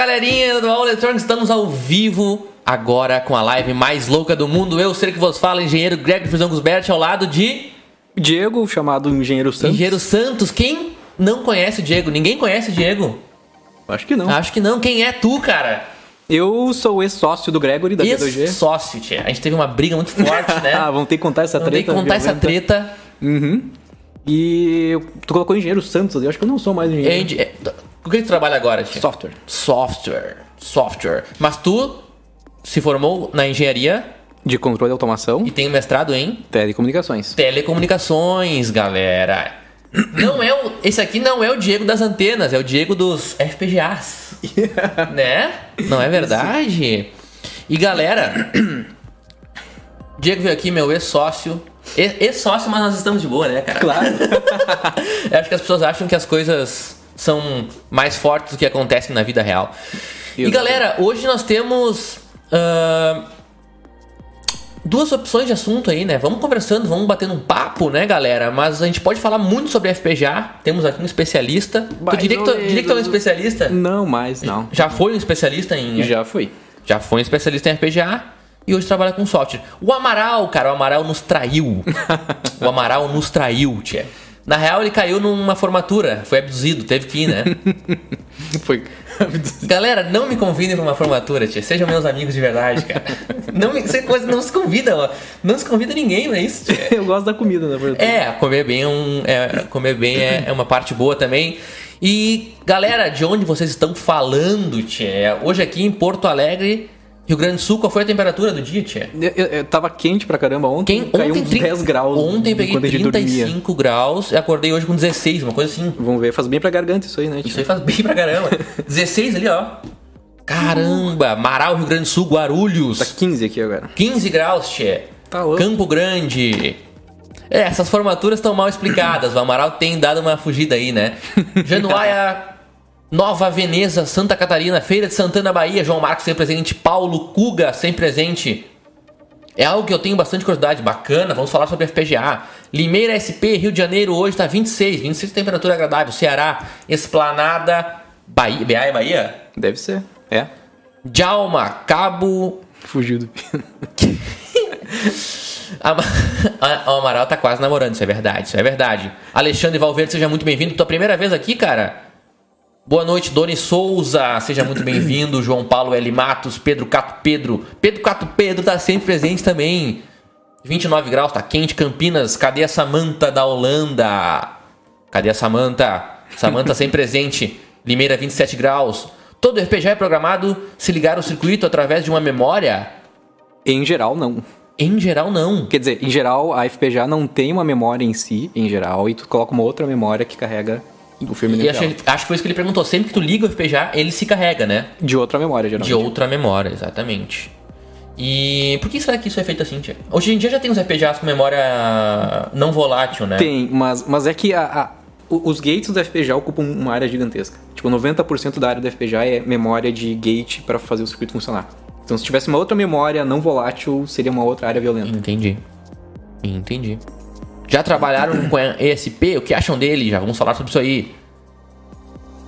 galerinha do All Electronics, estamos ao vivo agora com a live mais louca do mundo. Eu sei que vos fala, engenheiro Greg Fusão Gusbert, ao lado de Diego, chamado Engenheiro Santos. Engenheiro Santos. Quem não conhece o Diego? Ninguém conhece o Diego? Acho que não. Acho que não. Quem é tu, cara? Eu sou ex-sócio do Gregory da B2G. Ex-sócio, tia. A gente teve uma briga muito forte, né? ah, vamos ter que contar essa Vamos ter treta. que contar essa violenta. treta. Uhum. E tu colocou Engenheiro Santos ali. Eu acho que eu não sou mais engenheiro. Ende- é, Com o que tu trabalha agora, tia? Software. Software. Software. Mas tu se formou na engenharia De controle e automação. e tem um mestrado em Telecomunicações. telecomunicações, galera. Não é o, esse aqui não é o Diego das antenas, é o Diego dos FPGAs. né? Não é verdade? E galera, Diego veio aqui, meu ex-sócio. Ex-sócio, mas nós estamos de boa, né, cara? Claro. Eu acho que as pessoas acham que as coisas são mais fortes do que acontecem na vida real. E Exatamente. galera, hoje nós temos ah, duas opções de assunto aí, né? Vamos conversando, vamos batendo um papo, né, galera? Mas a gente pode falar muito sobre FPGA. Temos aqui um especialista. Tu Mais diria que, tu, diria que tu é um especialista? não, mais não. Já foi um especialista em. Já fui. Já foi um especialista em FPGA e hoje trabalha com software. O Amaral, cara, o Amaral nos traiu. o Amaral nos traiu, tia. Na real, ele caiu numa formatura, foi abduzido, teve que ir, né? Foi. Galera, não me convidem pra uma formatura, tia. Sejam meus amigos de verdade, cara. Não, me, coisa- não se convida, ó. Não se convida ninguém pra isso, tia. eu gosto da comida, na verdade. É, comer bem é, um, é, comer bem é, é uma parte boa também. E, galera, de onde vocês estão falando, tia? Hoje aqui em Porto Alegre, Rio Grande do Sul, qual foi a temperatura do dia, tia? Eu, eu- eu tava quente pra caramba ontem. Quem, caiu ontem, uns tri- 10 graus. Ontem peguei enquanto a gente dormia. 35 graus e acordei hoje com 16, uma coisa assim. Vamos ver, faz bem pra garganta isso aí, né? Isso aí faz bem pra caramba. 16 ali, ó. Caramba! Marau, Rio Grande do Sul, Guarulhos. Tá 15 aqui agora. 15 graus, tchê. Tá louco. Campo Grande. É, essas formaturas estão mal explicadas. O Amaral tem dado uma fugida aí, né? Januária, Nova Veneza, Santa Catarina, Feira de Santana, Bahia. João Marcos sempre presente. Paulo Cuga sempre presente. É algo que eu tenho bastante curiosidade. Bacana, vamos falar sobre FPGA. Limeira SP, Rio de Janeiro, hoje tá 26. 26 temperatura agradável. Ceará, Esplanada, Bahia. BA é Bahia? Deve ser. É. Djalma, Cabo, Fugiu do. Ama- A- O Amaral tá quase namorando, isso é verdade, isso é verdade. Alexandre Valverde, seja muito bem-vindo. Tua primeira vez aqui, cara? Boa noite, Doni Souza, seja muito bem-vindo. João Paulo L. Matos, Pedro Cato Pedro. Pedro Cato Pedro tá sempre presente também. 29 graus, tá quente. Campinas, cadê a Samanta da Holanda? Cadê a Samanta? Samanta sempre presente. Limeira, 27 graus. Todo RPG é programado se ligar o circuito através de uma memória? Em geral, não. Em geral, não. Quer dizer, em geral, a FPGA não tem uma memória em si, em geral, e tu coloca uma outra memória que carrega o filme E acho, acho que foi isso que ele perguntou. Sempre que tu liga o FPGA, ele se carrega, né? De outra memória, De geralmente. outra memória, exatamente. E por que será que isso é feito assim, tia? Hoje em dia já tem os FPGAs com memória não volátil, né? Tem, mas, mas é que a- a- os gates do FPGA ocupam uma área gigantesca. Tipo, 90% da área do FPGA é memória de gate para fazer o circuito funcionar. Então, se tivesse uma outra memória não volátil, seria uma outra área violenta. Entendi. Entendi. Já trabalharam com ESP? O que acham dele? Já vamos falar sobre isso aí.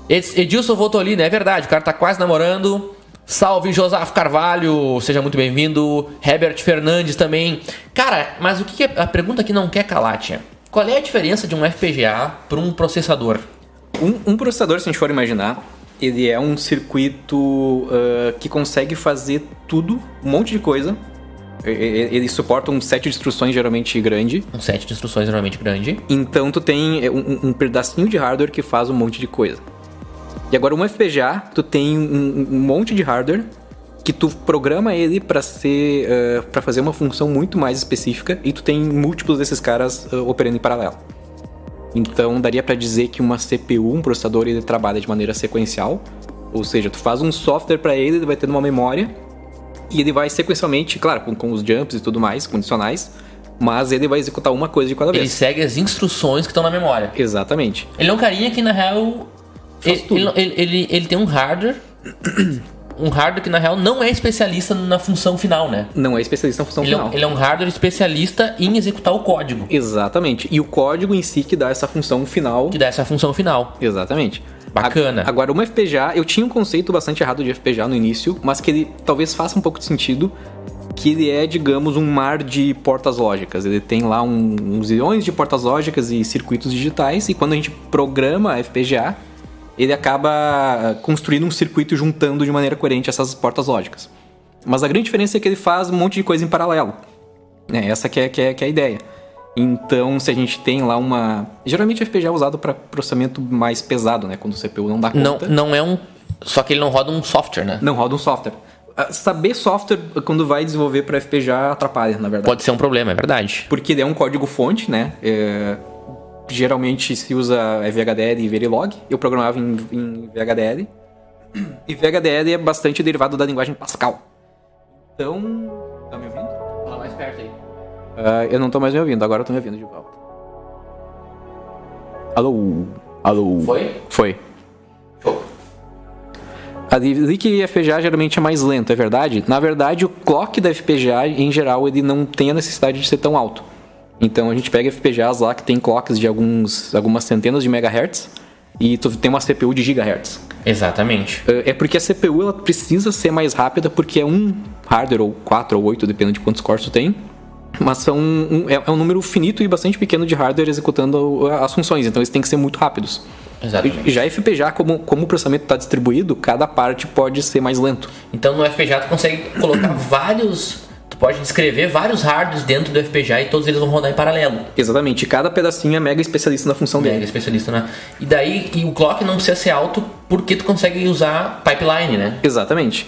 Ed- Edilson ali, né? É verdade, o cara tá quase namorando. Salve Josaf Carvalho, seja muito bem-vindo. Herbert Fernandes também. Cara, mas o que, é a pergunta que não quer calar, tia? Qual é a diferença de um FPGA para um processador? Um, um processador, se a gente for imaginar, ele é um circuito ah, que consegue fazer tudo, um monte de coisa. Ele suporta um set de instruções geralmente grande. Um set de instruções normalmente grande. Então tu tem é, um, um pedacinho de hardware que faz um monte de coisa. E agora um FPGA, tu tem um, um monte de hardware que tu programa ele para ser para fazer uma função muito mais específica e tu tem múltiplos desses caras ah, operando em paralelo. Então daria para dizer que uma CPU, um processador, ele trabalha de maneira sequencial, ou seja, tu faz um software para ele, ele vai ter uma memória e ele vai sequencialmente, claro, com, com os jumps e tudo mais, condicionais, mas ele vai executar uma coisa de cada Ele vez. segue as instruções que estão na memória. Exatamente. Ele é um carinha que, na real, ele, ele, ele, ele- ele tem um hardware. Um hardware que, na real, não é especialista na função final, né? Não é especialista na função Ele é, final. um, ele é um hardware especialista em executar o código Exatamente. E o código em si que dá essa função final. que dá essa função final. Exatamente. Bacana. Agora, uma FPGA, eu tinha um conceito bastante errado de FPGA no início, mas que ele talvez faça um pouco de sentido, que ele é, digamos, um mar de portas lógicas. Ele tem lá um, uns zilhões de portas lógicas e circuitos digitais, e quando a gente programa a FPGA, ele acaba construindo um circuito juntando de maneira coerente essas portas lógicas. Mas a grande diferença é que ele faz um monte de coisa em paralelo. É, essa que é, que, é, que é a ideia. Então, se a gente tem lá uma. Geralmente a FPGA é usado para processamento mais pesado, né? Quando o CPU não dá conta. Não, não é um. Só que ele não roda um software, né? Não roda um software. Ah, Saber software quando vai desenvolver para FPGA atrapalha, na verdade. Pode ser um problema, é verdade. Porque ele é um código-fonte, né? É, Geralmente se usa VHDL e Verilog. Eu programava em, em VHDL. E VHDL é bastante derivado da linguagem Pascal. Então. Ah, eu não tô mais me ouvindo, agora eu tô me ouvindo de volta. Alô? Alô? Foi? Foi. Show. A e FPGA geralmente é mais lento, é verdade? Na verdade, o clock da FPGA, em geral, ele não tem a necessidade de ser tão alto. Então a gente pega FPGAs lá que tem clocks de alguns, algumas centenas de megahertz e tu tem uma CPU de gigahertz. Exatamente. É é porque a CPU ela precisa ser mais rápida porque é um hardware ou quatro ou oito, dependendo de quantos cores tu tem. Mas são um, é, é um número finito e bastante pequeno de hardware executando as funções, então eles têm que ser muito rápidos. Exatamente. Já FPGA, como, como o processamento está distribuído, cada parte pode ser mais lento. Então no FPGA tu consegue colocar vários. Tu pode descrever vários hardwares dentro do FPGA e todos eles vão rodar em paralelo. Exatamente, cada pedacinho é mega especialista na função Mega dele. especialista, né? E daí, e o clock não precisa ser alto porque tu consegue usar pipeline, né? Exatamente.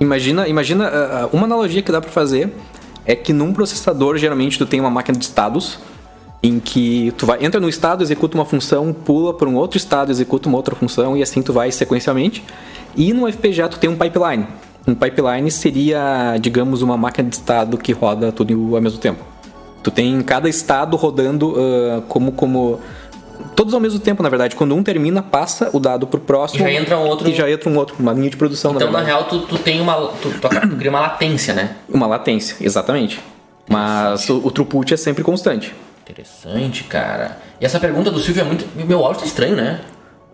Imagina, imagina ah, ah, uma analogia que dá para fazer é que num processador geralmente tu tem uma máquina de estados em que tu vai entra no estado, executa uma função, pula para um outro estado, executa uma outra função e assim tu vai sequencialmente. E no FPGA tu tem um pipeline. Um pipeline seria, digamos, uma máquina de estado que roda tudo ao mesmo tempo. Tu tem cada estado rodando ah, como como todos ao mesmo tempo, na verdade. Quando um termina, passa o dado pro próximo E já entra um outro- e já entra um outro, uma linha de produção, Então, na na real, tu, tu tem uma. Tu, tu, tu cria uma latência, né? Uma latência, exatamente. Mas o, o throughput é sempre constante. Interessante, cara. E essa pergunta do Silvio é muito. Meu áudio tá estranho, né?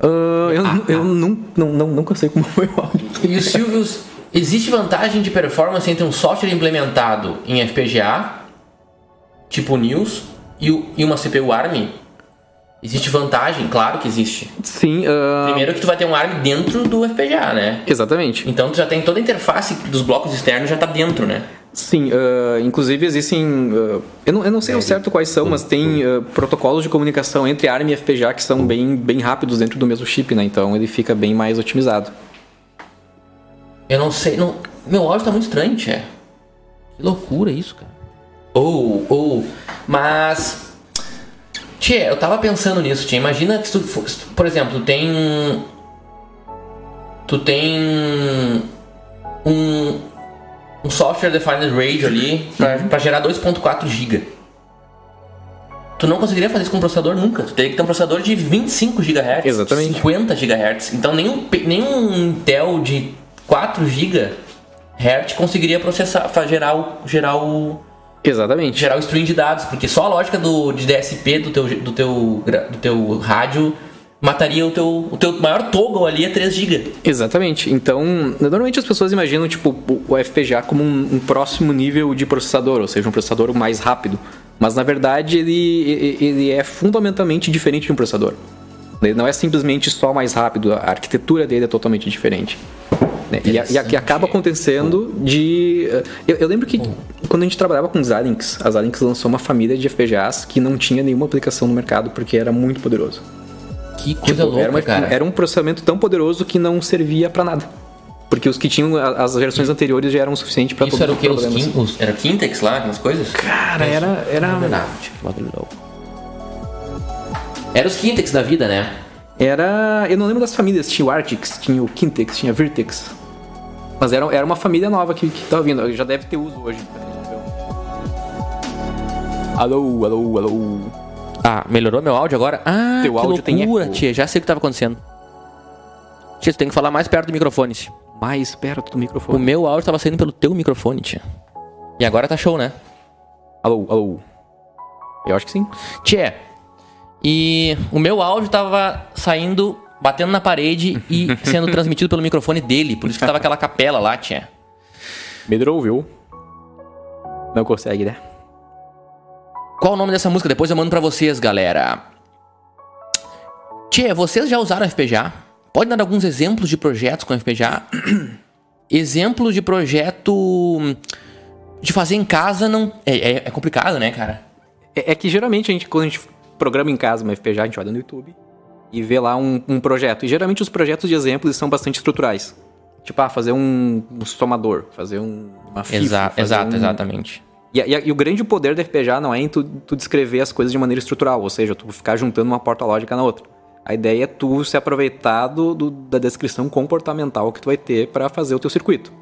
Ah, eu eu não, não, não, nunca sei como foi o áudio. E o Silvio. Existe vantagem de performance entre um software implementado em FPGA, tipo News, e, e uma CPU ARM? Existe vantagem? Claro que existe. Sim, ah, Primeiro que tu vai ter um ARM dentro do FPGA, né? exatamente. Então tu já tem toda a interface dos blocos externos já tá dentro, né? Sim, ah, inclusive existem. ah, eu, não, eu não sei ao certo quais são, mas tem ah, protocolos de comunicação entre ARM e FPGA que são bem, bem rápidos dentro do mesmo chip, né? Então ele fica bem mais otimizado. Eu não sei. Não... Meu áudio tá muito estranho, Tchê. Que loucura isso, cara. Ou, ou. Mas. Tchê, eu tava pensando nisso, Tchê. Imagina que se tu, por exemplo, tu tem. um- Tu tem. Um. Um software defined radio ali pra, pra gerar 2.4 GB. Tu não conseguiria fazer isso com um processador nunca. Tu teria que ter um processador de 25 GHz. Exatamente. 50 GHz. Então nenhum, nenhum Intel de 4 GHz conseguiria processar, gerar o, gerar o, Exatamente. gerar o stream de dados, porque só a lógica do, de DSP do teu, do teu, do teu rádio mataria o teu, o teu maior toggle ali a 3 GB. Exatamente. Então, normalmente as pessoas imaginam tipo o- FPGA como um, um próximo nível de processador, ou seja, um processador mais rápido. Mas na verdade ele- ele é fundamentalmente diferente de um processador. Ele não é simplesmente só mais rápido, a arquitetura dele é totalmente diferente. né? E, a- e a- acaba acontecendo de. Eu, eu lembro que quando a gente trabalhava com Xilinx, a Xilinx lançou uma família de FPGAs que não tinha nenhuma aplicação no mercado porque era muito poderoso. Que coisa Tipo, louca, era, uma- cara. era um processamento tão poderoso que não servia pra nada. Porque os que tinham as versões anteriores já eram suficientes pra Isso todos era o os que? Os os- era Kintex lá, aquelas coisas? Cara, era. era... Verdade, que bagulho louco. Era os Kintex da vida, né? Era. Eu não lembro das famílias. Tinha o Artix, tinha o Kintex, tinha a Virtex. Mas era, era uma família nova que, que tava vindo. Já deve ter uso hoje. Alô, alô, alô. Ah, melhorou meu áudio agora? Ah, Teu que áudio tem loucura, eco. tia. Já sei o que tava acontecendo. Tia, tu tem que falar mais perto do microfone. tia. Mais perto do O microfone. meu áudio tava saindo pelo teu microfone, tia. E agora tá show, né? Alô, alô. Eu acho que sim. Tia, e o meu áudio tava saindo batendo na parede e sendo transmitido pelo microfone dele. Por isso que tava aquela capela lá, tia. Medrou, viu? Não consegue, né? Qual o nome dessa música? Depois eu mando pra vocês, galera. Tia, vocês já usaram FPGA? Pode dar alguns exemplos de projetos com FPGA? exemplos de projeto de fazer em casa não é, é, é complicado, né, cara? É, é, que geralmente a gente, quando a gente programa em casa uma FPGA, a gente olha no YouTube e vê lá um, um projeto. E geralmente os projetos de exemplos são bastante estruturais. Tipo, ah, fazer um, um somador, fazer um, uma FIFA. Exa exato, um... exatamente. E, e, e, o grande poder da FPGA não é em tu, tu descrever as coisas de maneira estrutural, ou seja, tu ficar juntando uma porta lógica na outra. A ideia é tu se aproveitar do, do, da descrição comportamental que tu vai ter para fazer o teu circuito.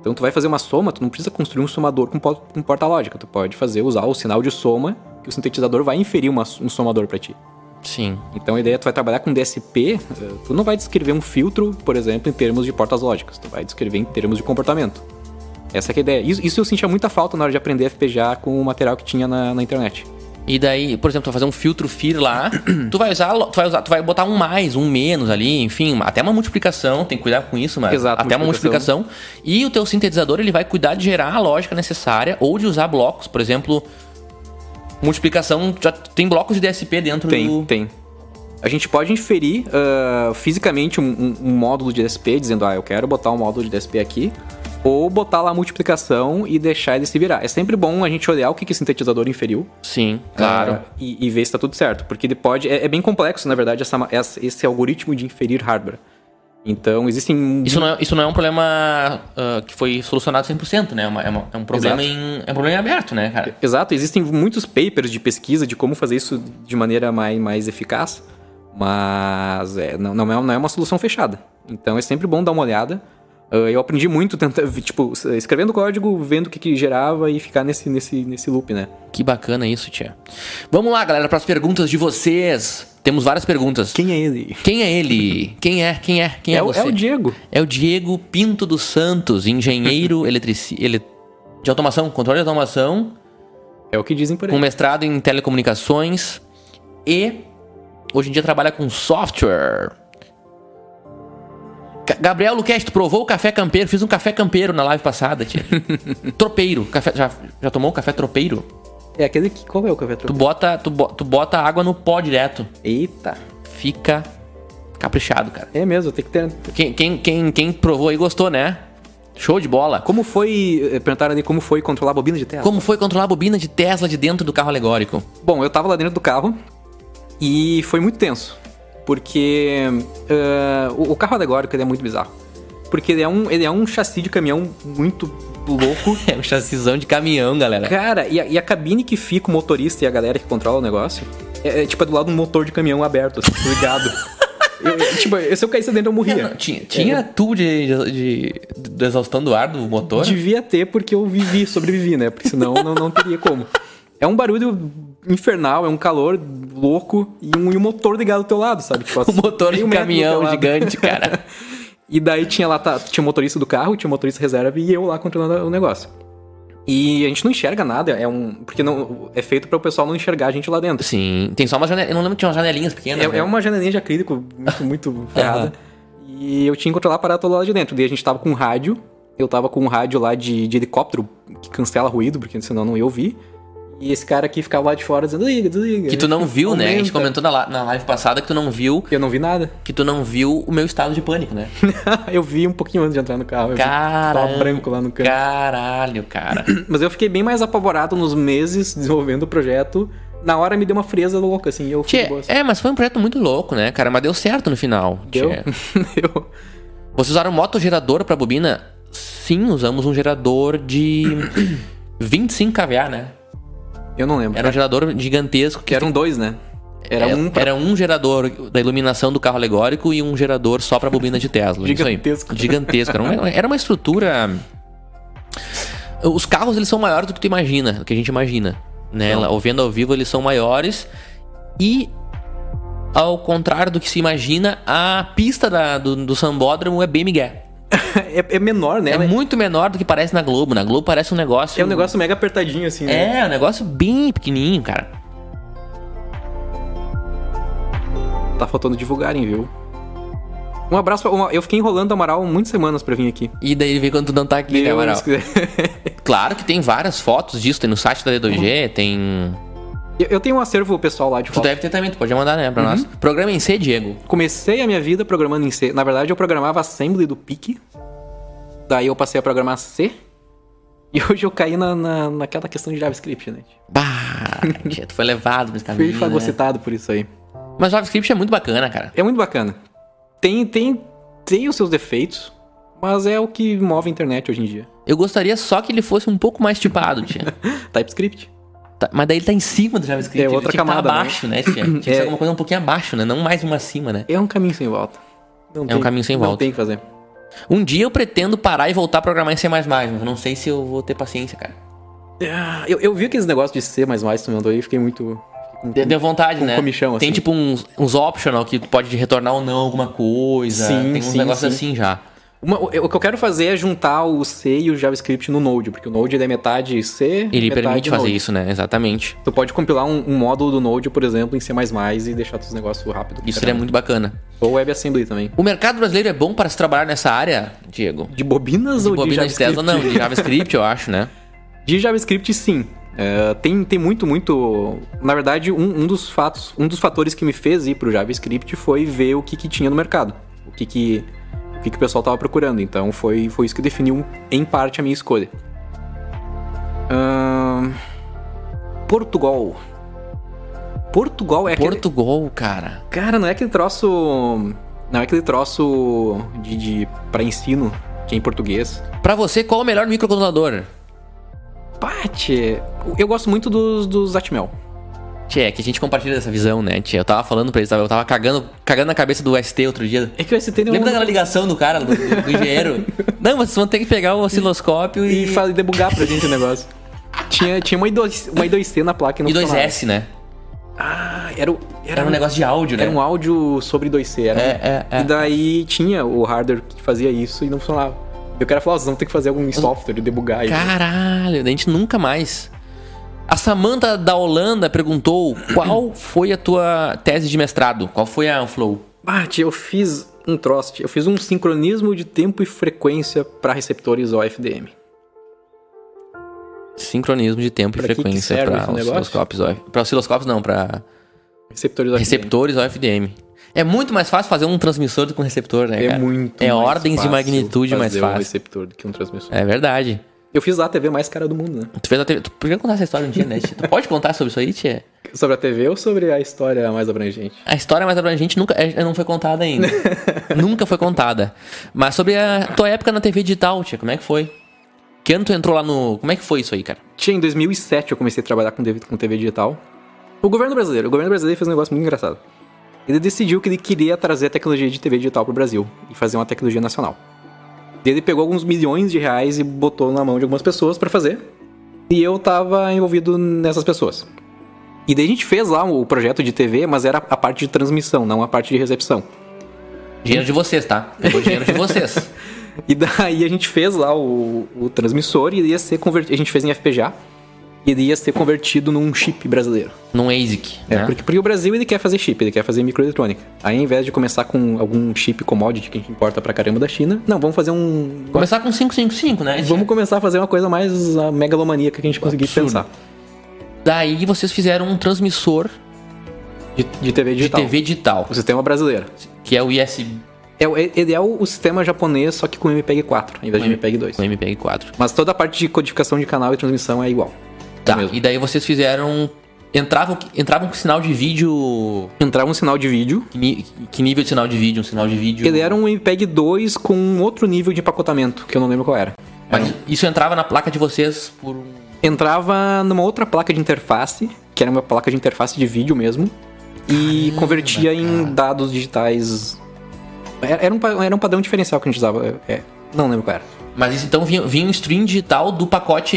Então tu vai fazer uma soma, tu não precisa construir um somador com, com porta lógica, tu pode fazer usar o sinal de soma o sintetizador vai inferir uma, um somador para ti. Sim. Então a ideia é tu vai trabalhar com DSP, eh, tu não vai descrever um filtro, por exemplo, em termos de portas lógicas, tu vai descrever em termos de comportamento. Essa é a ideia. Isso, isso, eu sentia muita falta na hora de aprender FPGA com o material que tinha na, na internet. E daí, por exemplo, tu vai fazer um filtro FIR lá, tu vai usar, tu vai usar, tu vai botar um mais, um menos ali, enfim, até uma multiplicação, tem que cuidar com isso, mas Exato, até uma multiplicação. E o teu sintetizador, ele vai cuidar de gerar a lógica necessária ou de usar blocos, por exemplo, multiplicação, já tem blocos de DSP dentro tem, do Tem, A gente pode inferir uh, fisicamente um, um, um, módulo de DSP, dizendo, ah, eu quero botar um módulo de DSP aqui, ou botar lá a multiplicação e deixar ele se virar. É sempre bom a gente olhar o que, que o sintetizador inferiu. Sim, claro. Uh, e, e, ver se está tudo certo. Porque ele pode. É, é, bem complexo, na verdade, essa, esse algoritmo de inferir hardware. Então, existem. Isso não é, isso não é um problema uh, que foi solucionado 100%, né? É, uma, é, uma, é um problema em, é um problema aberto, né, cara? Exato. Existem muitos papers de pesquisa de como fazer isso de maneira mais, mais eficaz, mas é, não, não, é, não é uma solução fechada. Então, é sempre bom dar uma olhada. Uh, eu aprendi muito tentando, tipo, escrevendo código, vendo o que, que gerava e ficar nesse, nesse, nesse loop, né? Que bacana isso, tia. Vamos lá, galera, para as perguntas de vocês. Temos várias perguntas. Quem é ele? Quem é ele? Quem é? Quem é? Quem é, é você? É o Diego. É o Diego Pinto dos Santos, engenheiro eletrici... ele... de automação, controle de automação. É o que dizem por aí. Com mestrado em telecomunicações e hoje em dia trabalha com software. Gabriel Luquete, tu provou o café campeiro? Fiz um café campeiro na live passada, tia. tropeiro. Café, já, já tomou o café tropeiro? É aquele que. Qual é o café tropeiro? Tu bota, tu, tu bota água no pó direto. Eita. Fica caprichado, cara. É mesmo, tem que ter. Quem, quem, quem, quem provou aí gostou, né? Show de bola. Como foi. Eh, perguntaram ali como foi controlar a bobina de Tesla. Como foi controlar a bobina de Tesla de dentro do carro alegórico? Bom, eu tava lá dentro do carro e foi muito tenso porque uh, o, carro alegórico é muito bizarro. Porque ele é, um, ele é um chassi de caminhão muito louco. é um chassizão de caminhão, galera. Cara, e a, e a, cabine que fica o motorista e a galera que controla o negócio é, é tipo é do lado de um motor de caminhão aberto, assim, ligado. eu, tipo, se eu caísse dentro, eu morria. Não, tinha tinha é, tubo de, de, de, de exaustão do ar do motor? Devia ter, porque eu vivi, sobrevivi, né? Porque senão não, não teria como. É um barulho infernal, é um calor louco e um, e um motor ligado do teu lado, sabe? Tipo, assim, um motor de um caminhão gigante, cara. e daí tinha lá, tá, tinha o motorista do carro, tinha o motorista reserva e eu lá controlando o negócio. E a gente não enxerga nada, é um. Porque não, é feito para o pessoal não enxergar a gente lá dentro. Sim, tem só uma janelinha. Eu não lembro que tinha umas janelinhas pequenas. É, né? é uma janelinha de acrílico muito, muito ferrada. E eu tinha que controlar a parada toda lá de dentro. Daí a gente tava com um rádio. Eu tava com um rádio lá de, de helicóptero que cancela ruído, porque senão não ia ouvir. E esse cara aqui ficava lá de fora dizendo, liga, desliga. Que tu não viu, né? A gente comentou na, na live passada que tu não viu. Eu não vi nada. Que tu não viu o meu estado de pânico, né? eu vi um pouquinho antes de entrar no carro. Caralho. Tava branco lá no canto. Caralho, cara. Mas eu fiquei bem mais apavorado nos meses desenvolvendo o projeto. Na hora me deu uma frieza louca, assim. Eu tchê, É, mas foi um projeto muito louco, né, cara? Mas deu certo no final. Deu. deu. Vocês usaram motogerador pra bobina? Sim, usamos um gerador de 25 kVA, né? Eu não lembro. Era um gerador gigantesco. Que eram dois, né? Era, é, um pra... era um gerador da iluminação do carro alegórico e um gerador só para bobina de Tesla. Gigantesco. Gigantesco. Era uma, era uma estrutura. Os carros eles são maiores do que tu imagina, do que a gente imagina. Né? Ou vendo ao vivo, eles são maiores. E, ao contrário do que se imagina, a pista da, do, do sambódromo é bem migué. é, é, menor, né? É muito menor do que parece na Globo. Na Globo parece um negócio. É um negócio mega apertadinho, assim, né? É, um negócio bem pequenininho, cara. Tá faltando divulgarem, viu? Um abraço pra, uma- Eu fiquei enrolando o Amaral muitas semanas pra vir aqui. E daí ele vê quando tu não tá aqui, né, Amaral? Claro que tem várias fotos disso, tem no site da D2G, tem. Eu- Eu tenho um acervo pessoal lá de Tu foto. deve ter também, tu pode mandar, né, pra nós. Programa em C, Diego. Comecei a minha vida programando em C. Na verdade, eu programava Assembly do PIC. Daí eu passei a programar C. E hoje eu caí na, na, naquela questão de JavaScript, né? Bah, tia, tu foi levado pra Fui. Né? fagocitado por isso aí. Mas JavaScript é muito bacana, cara. É muito bacana. Tem, tem, tem os seus defeitos, mas é o que move a internet hoje em dia. Eu gostaria só que ele fosse um pouco mais tipado, tia. TypeScript. Tá, mas daí ele tá em cima do JavaScript. É outra tá camada, né? abaixo, né, tia? Tinha que É. ser alguma coisa um pouquinho abaixo, né? Não mais uma acima, né? É um caminho sem volta. Não É um caminho sem não volta. tem o que fazer. Um dia eu pretendo parar e voltar a programar em C++, mas não sei se eu vou ter paciência, cara. Ah, Eu, eu vi aqueles negócios de C++ que tu mandou aí e fiquei muito... com- Deu- vontade, com né? comichão, Tem assim. tipo uns, uns optional que tu pode retornar ou não alguma coisa. Sim, Tem uns sim, negócios sim. assim já. Uma- o o que eu quero fazer é juntar o C e o JavaScript no Node, porque o Node é metade C, Ele metade permite fazer Node. isso, né? Exatamente. Tu pode compilar um, um módulo do Node, por exemplo, em C++ e deixar os negócios rápido. Isso seria muito bacana. Ou WebAssembly também. O mercado brasileiro é bom para se trabalhar nessa área, Diego? De bobinas De ou de bobina de JavaScript? Tesla, não. De JavaScript, eu acho, né? De JavaScript, sim. É, tem, tem muito, muito. Na verdade, um, um dos fatos, um dos fatores que me fez ir pro JavaScript foi ver o que, que tinha no mercado. O que, que, o que, que o pessoal tava procurando. Então foi, foi isso que definiu, em parte, a minha escolha. Ahn, Portugal. Portugal é aquele. Portugal, cara. Cara, não é aquele troço. Não é aquele troço de, de para ensino que é em português. Pra você, qual o melhor microcontrolador? Pate, eu gosto muito dos, dos Atmel. Tchê, é que a gente compartilha dessa visão, né, Tchê? Eu tava falando pra eles, eu tava cagando, cagando na cabeça do ST outro dia. É que o ST tem Lembra um... daquela ligação do cara, do, do engenheiro? Não, vocês vão ter que pegar o osciloscópio E e. debugar pra gente o negócio. Tinha, tinha uma, I2, uma I2C na placa e não E funcionava. 2S, né? Ah, era, o- era, Era um negócio de áudio, né? Era um áudio sobre 2C. Era É, é, é. E daí tinha o hardware que fazia isso e não funcionava. E o cara falou, "Ó, vocês vão ter que fazer algum software de debugar aí. Caralho, a gente nunca mais. A Samantha da Holanda perguntou qual foi a tua tese de mestrado? Qual foi a Flow? Bate, eu fiz um troço, eu fiz um sincronismo de tempo e frequência para receptores OFDM. Sincronismo de tempo Pra e frequência para osciloscópios. Para osciloscópios não, para Receptores OFDM. receptores OFDM. É muito mais fácil fazer um transmissor do que um receptor, né, É cara? muito É mais ordens de fácil magnitude mais fazer um fácil. receptor do que um transmissor. É verdade. Eu fiz lá a TV mais cara do mundo, né? Tu fez a TV... Tu podia contar essa história um dia, né? Tia? Tu pode contar sobre isso aí, tia? Sobre a TV ou sobre a história mais abrangente? A história mais abrangente nunca é, não foi contada ainda. nunca foi contada. Mas sobre a tua época na TV digital, tia, como é que foi? Que ano tu entrou lá no. Como é que foi isso aí, cara? Tinha em 2007 eu comecei a trabalhar com TV, com TV digital. O governo brasileiro, o governo brasileiro fez um negócio muito engraçado. Ele decidiu que ele queria trazer a tecnologia de TV digital pro Brasil e fazer uma tecnologia nacional. Ele pegou alguns milhões de reais e botou na mão de algumas pessoas pra fazer. E eu tava envolvido nessas pessoas. E daí a gente fez lá o projeto de TV, mas era a parte de transmissão, não a parte de recepção. Dinheiro de vocês, tá? Pegou dinheiro de vocês. E daí a gente fez lá o, o transmissor e ia ser convertido. A gente fez em FPGA. E ele ia ser convertido num chip brasileiro. Num ASIC. É, né? porque, porque o Brasil ele quer fazer chip, ele quer fazer microeletrônica. Aí, ao invés de começar com algum chip commodity que a gente importa pra caramba da China, não, vamos fazer um. Começar com 555, né? Vamos começar a fazer uma coisa mais ah, megalomaníaca que a gente conseguir Absurdo. pensar. Daí vocês fizeram um transmissor De, de TV de digital. TV digital, O sistema brasileiro. que é o ISB É, ele é o, o sistema japonês, só que com MPEG 4, em vez de MPEG 2. com MPEG-4. Mas toda a parte de codificação de canal e transmissão é igual. Tá, É mesmo. e daí vocês fizeram... Entravam, entravam com sinal de vídeo... Entrava um sinal de vídeo. Que, ni- que nível de sinal de vídeo? Um sinal de vídeo... Ele era um MPEG 2 com um outro nível de empacotamento, que eu não lembro qual era. Mas isso entrava na placa de vocês por um... entrava numa outra placa de interface, que era uma placa de interface de vídeo mesmo, e convertia em dados digitais. Era era um, era um padrão diferencial que a gente usava. é, não lembro qual era. Mas isso então vinha, vinha um stream digital do pacote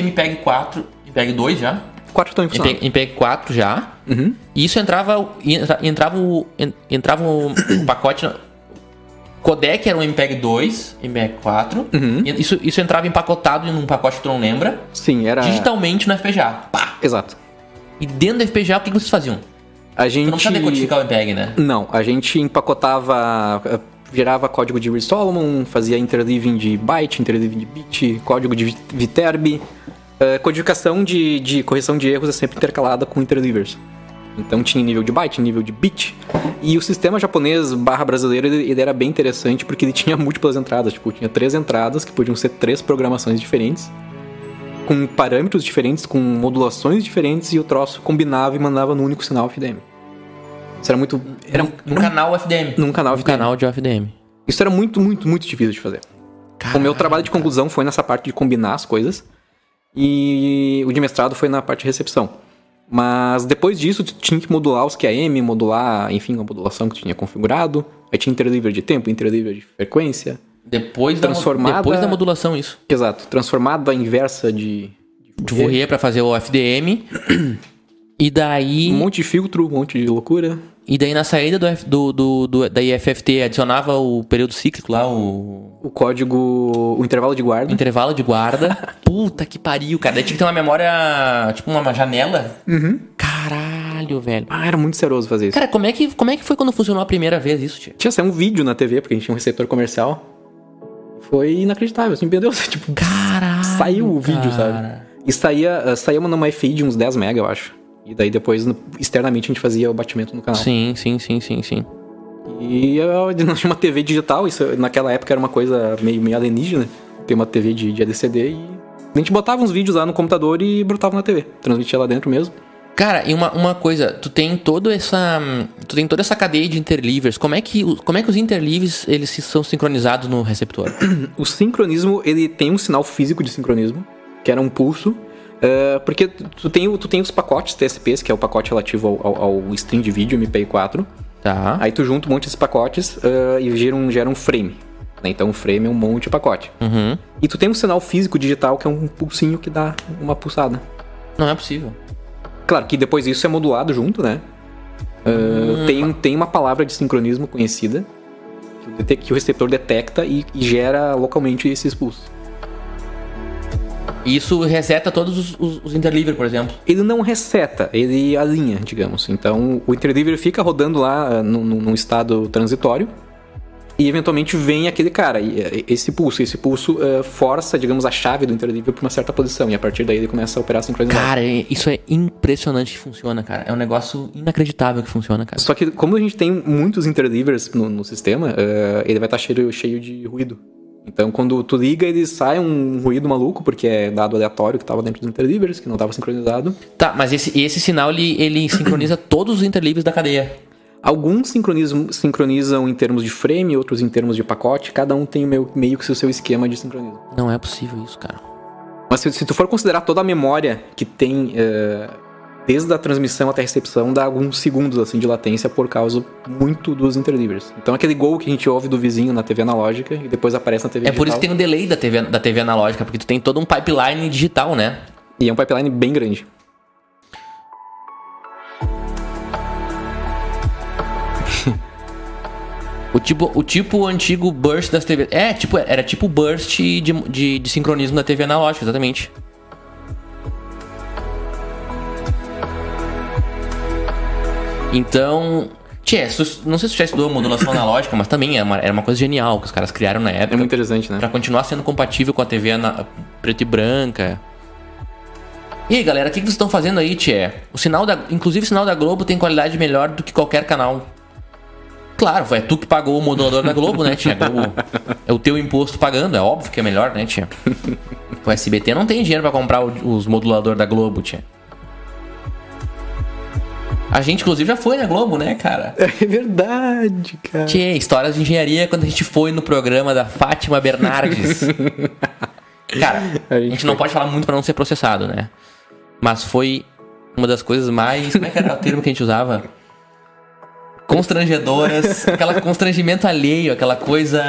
MPEG-4, MPEG-2 já? Quatro também funcionava. MPEG, MPEG-4 já. Uhum. E isso entrava, entra- entrava, o, en- entrava o, o pacote. Codec era um MPEG-2, MPEG-4. Uhum. E Isso, isso entrava empacotado em um pacote que tu não lembra. Sim, era. Digitalmente no FPGA. Pá! Exato. E dentro do FPGA, o que que vocês faziam? A gente. Tu não precisa decodificar o MPEG, né? Não, a gente empacotava. eh, gerava código de Reed Solomon, fazia interleaving de byte, interleaving de bit, código de Viterbi. Uh, codificação de, de correção de erros é sempre intercalada com interleavers. Então tinha nível de byte, nível de bit. E o sistema japonês barra brasileiro, ele, ele, era bem interessante porque ele tinha múltiplas entradas. Tipo, tinha três entradas que podiam ser três programações diferentes. Com parâmetros diferentes, com modulações diferentes, e o troço combinava e mandava no único sinal FDM. Isso era muito. Era, num canal FDM. Num canal FDM. canal de FDM. Isso era muito, muito, muito difícil de fazer. Caramba. O meu trabalho de conclusão foi nessa parte de combinar as coisas. E o de mestrado foi na parte de recepção. Mas depois disso, tu tinha que modular os QAM, modular, enfim, a modulação que tu tinha configurado. Aí tinha interleaver de tempo, interleaver de frequência. Depois transformada... da, depois da modulação, isso. Exato. Transformada inversa de... De Fourier para fazer o FDM. e daí... Um monte de filtro, um monte de loucura. E daí na saída do, do, do, da IFFT adicionava o período cíclico lá, o. O código. O intervalo de guarda. Intervalo de guarda. Puta que pariu, cara. Daí tinha que ter uma memória. Tipo uma janela. Uhum. Caralho, velho. Ah, era muito seroso fazer isso. Cara, como é que, como é que foi quando funcionou a primeira vez isso, tio? Tinha sair um vídeo na TV, porque a gente tinha um receptor comercial. Foi inacreditável, assim, meu Deus. Tipo, Caralho. Saiu o vídeo, cara. sabe? E saía, saía uma no MyFeed uns 10 mega, eu acho. E daí depois, externamente, a gente fazia o batimento no canal. Sim, sim, sim, sim, sim. E eu não tinha uma TV digital, isso naquela época era uma coisa meio, meio alienígena. Ter uma TV de, de LCD e. A gente botava uns vídeos lá no computador e brotava na TV. Transmitia lá dentro mesmo. Cara, e uma, uma coisa, tu tem toda essa. Tu tem toda essa cadeia de interleavers. Como é que, como é que os interleavers eles são sincronizados no receptor? o sincronismo, ele tem um sinal físico de sincronismo, que era um pulso. Uh, porque tu tem, tu tem os pacotes TSPs, que é o pacote relativo ao, ao, ao stream de vídeo MP4. Tá. Aí tu junta um monte desses pacotes uh, e gera um, gera um frame. Né? Então um frame é um monte de pacote. Uhum. E tu tem um sinal físico digital que é um pulsinho que dá uma pulsada. Não é possível. Claro que depois isso é modulado junto, né? Uh, hum. tem, tem uma palavra de sincronismo conhecida que o, que o receptor detecta e, e gera localmente esses pulsos. E isso reseta todos os, os, os por exemplo? Ele não reseta, ele alinha, digamos. Então o interleaver fica rodando lá uh, num, num estado transitório e eventualmente vem aquele cara, eh, esse pulso, esse pulso uh, força, digamos, a chave do interleaver para uma certa posição e a partir daí ele começa a operar sincronizado. Cara, é, isso é impressionante que funciona, cara. É um negócio inacreditável que funciona, cara. Só que como a gente tem muitos interlevers no, no sistema, uh, ele vai estar tá cheio, cheio de ruído. Então, quando tu liga, ele sai um ruído maluco, porque é dado aleatório que estava dentro dos interlivers, que não estava sincronizado. Tá, mas esse, esse sinal, ele, ele sincroniza todos os interlivers da cadeia. Alguns sincronizam, sincronizam em termos de frame, outros em termos de pacote. Cada um tem meio, meio que o seu esquema de sincronismo. Não é possível isso, cara. Mas se, se tu for considerar toda a memória que tem... Uh, desde a transmissão até a recepção dá alguns segundos assim de latência por causa muito dos interlivers. Então aquele gol que a gente ouve do vizinho na TV analógica e depois aparece na TV é digital. É por isso que tem um delay da TV, da TV analógica, porque tu tem todo um pipeline digital, né? E é um pipeline bem grande. O tipo, o tipo antigo burst das TV. É, tipo, era tipo burst de, de, de sincronismo da TV analógica, exatamente. Então, Tchê, não sei se você já estudou modulação analógica, mas também era é uma, era uma coisa genial que os caras criaram na época. É muito interessante, né? Pra continuar sendo compatível com a TV na, preto e branca. E aí, galera, o que, que vocês estão fazendo aí, Tchê? O sinal da. Inclusive o sinal da Globo tem qualidade melhor do que qualquer canal. Claro, é tu que pagou o modulador da Globo, né, Tia? Globo, é o teu imposto pagando, é óbvio que é melhor, né, Tia? O SBT não tem dinheiro para comprar os moduladores da Globo, Tia. A gente, inclusive, já foi na Globo, né, cara? É verdade, cara. Tinha histórias de engenharia quando a gente foi no programa da Fátima Bernardes. cara, a gente, a gente não pode falar muito para não ser processado, né? Mas foi uma das coisas mais. Como é que era o termo que a gente usava? Constrangedoras, aquela constrangimento alheio, aquela coisa.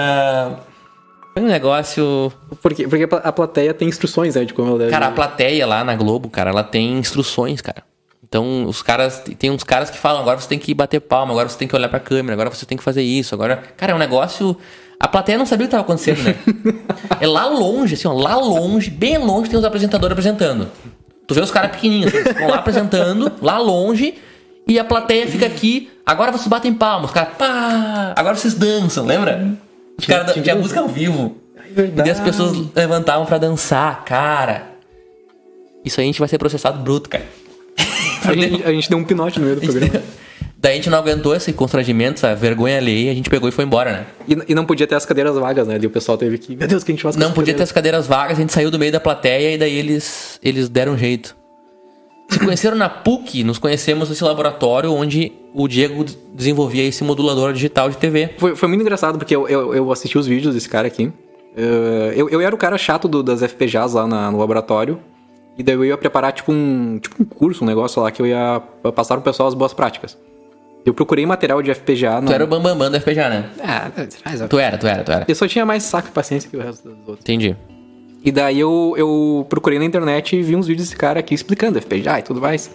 Foi um negócio. Porque, porque a plateia tem instruções, né? De como ela deve. Cara, a plateia lá na Globo, cara, ela tem instruções, cara. Então, os caras. Tem uns caras que falam, agora você tem que bater palma, agora você tem que olhar pra câmera, agora você tem que fazer isso, agora. Cara, é um negócio. A plateia não sabia o que estava acontecendo, né? é lá longe, assim, ó, lá longe, bem longe, tem os apresentadores apresentando. Tu vê os caras pequenininhos, assim, estão lá apresentando, lá longe, E a plateia fica aqui, agora vocês batem palmas, os caras, pá, agora vocês dançam, lembra? Os caras tinha música ao vivo. E daí as pessoas levantavam pra dançar, cara. Isso aí a gente vai ser processado bruto, cara. A gente, a gente deu um pinote no meio do programa. Daí a gente não aguentou esse constrangimento, essa vergonha alheia, a gente pegou e foi embora, né? E, e não podia ter as cadeiras vagas, né? E o pessoal teve que. Meu Deus, que a gente faz Não podia ter cadeiras? as cadeiras vagas, a gente saiu do meio da plateia e daí eles, eles deram um jeito. Se conheceram na PUC, nos conhecemos nesse laboratório onde o Diego desenvolvia esse modulador digital de TV. Foi, foi muito engraçado, porque eu, eu, eu assisti os vídeos desse cara aqui. Eh, eu, eu era o cara chato do- das FPGAs lá na- no laboratório. E daí eu ia preparar, tipo um, tipo um curso, um negócio lá, que eu ia passar pro pessoal as boas práticas. Eu procurei material de FPGA. Tu era o bambambam bam, bam do FPGA, né? Ah, Tu era, tu era, tu era. Eu só tinha mais saco e paciência que o resto dos outros. Entendi. E daí eu, eu procurei na internet e vi uns vídeos desse cara aqui explicando FPGA e tudo mais.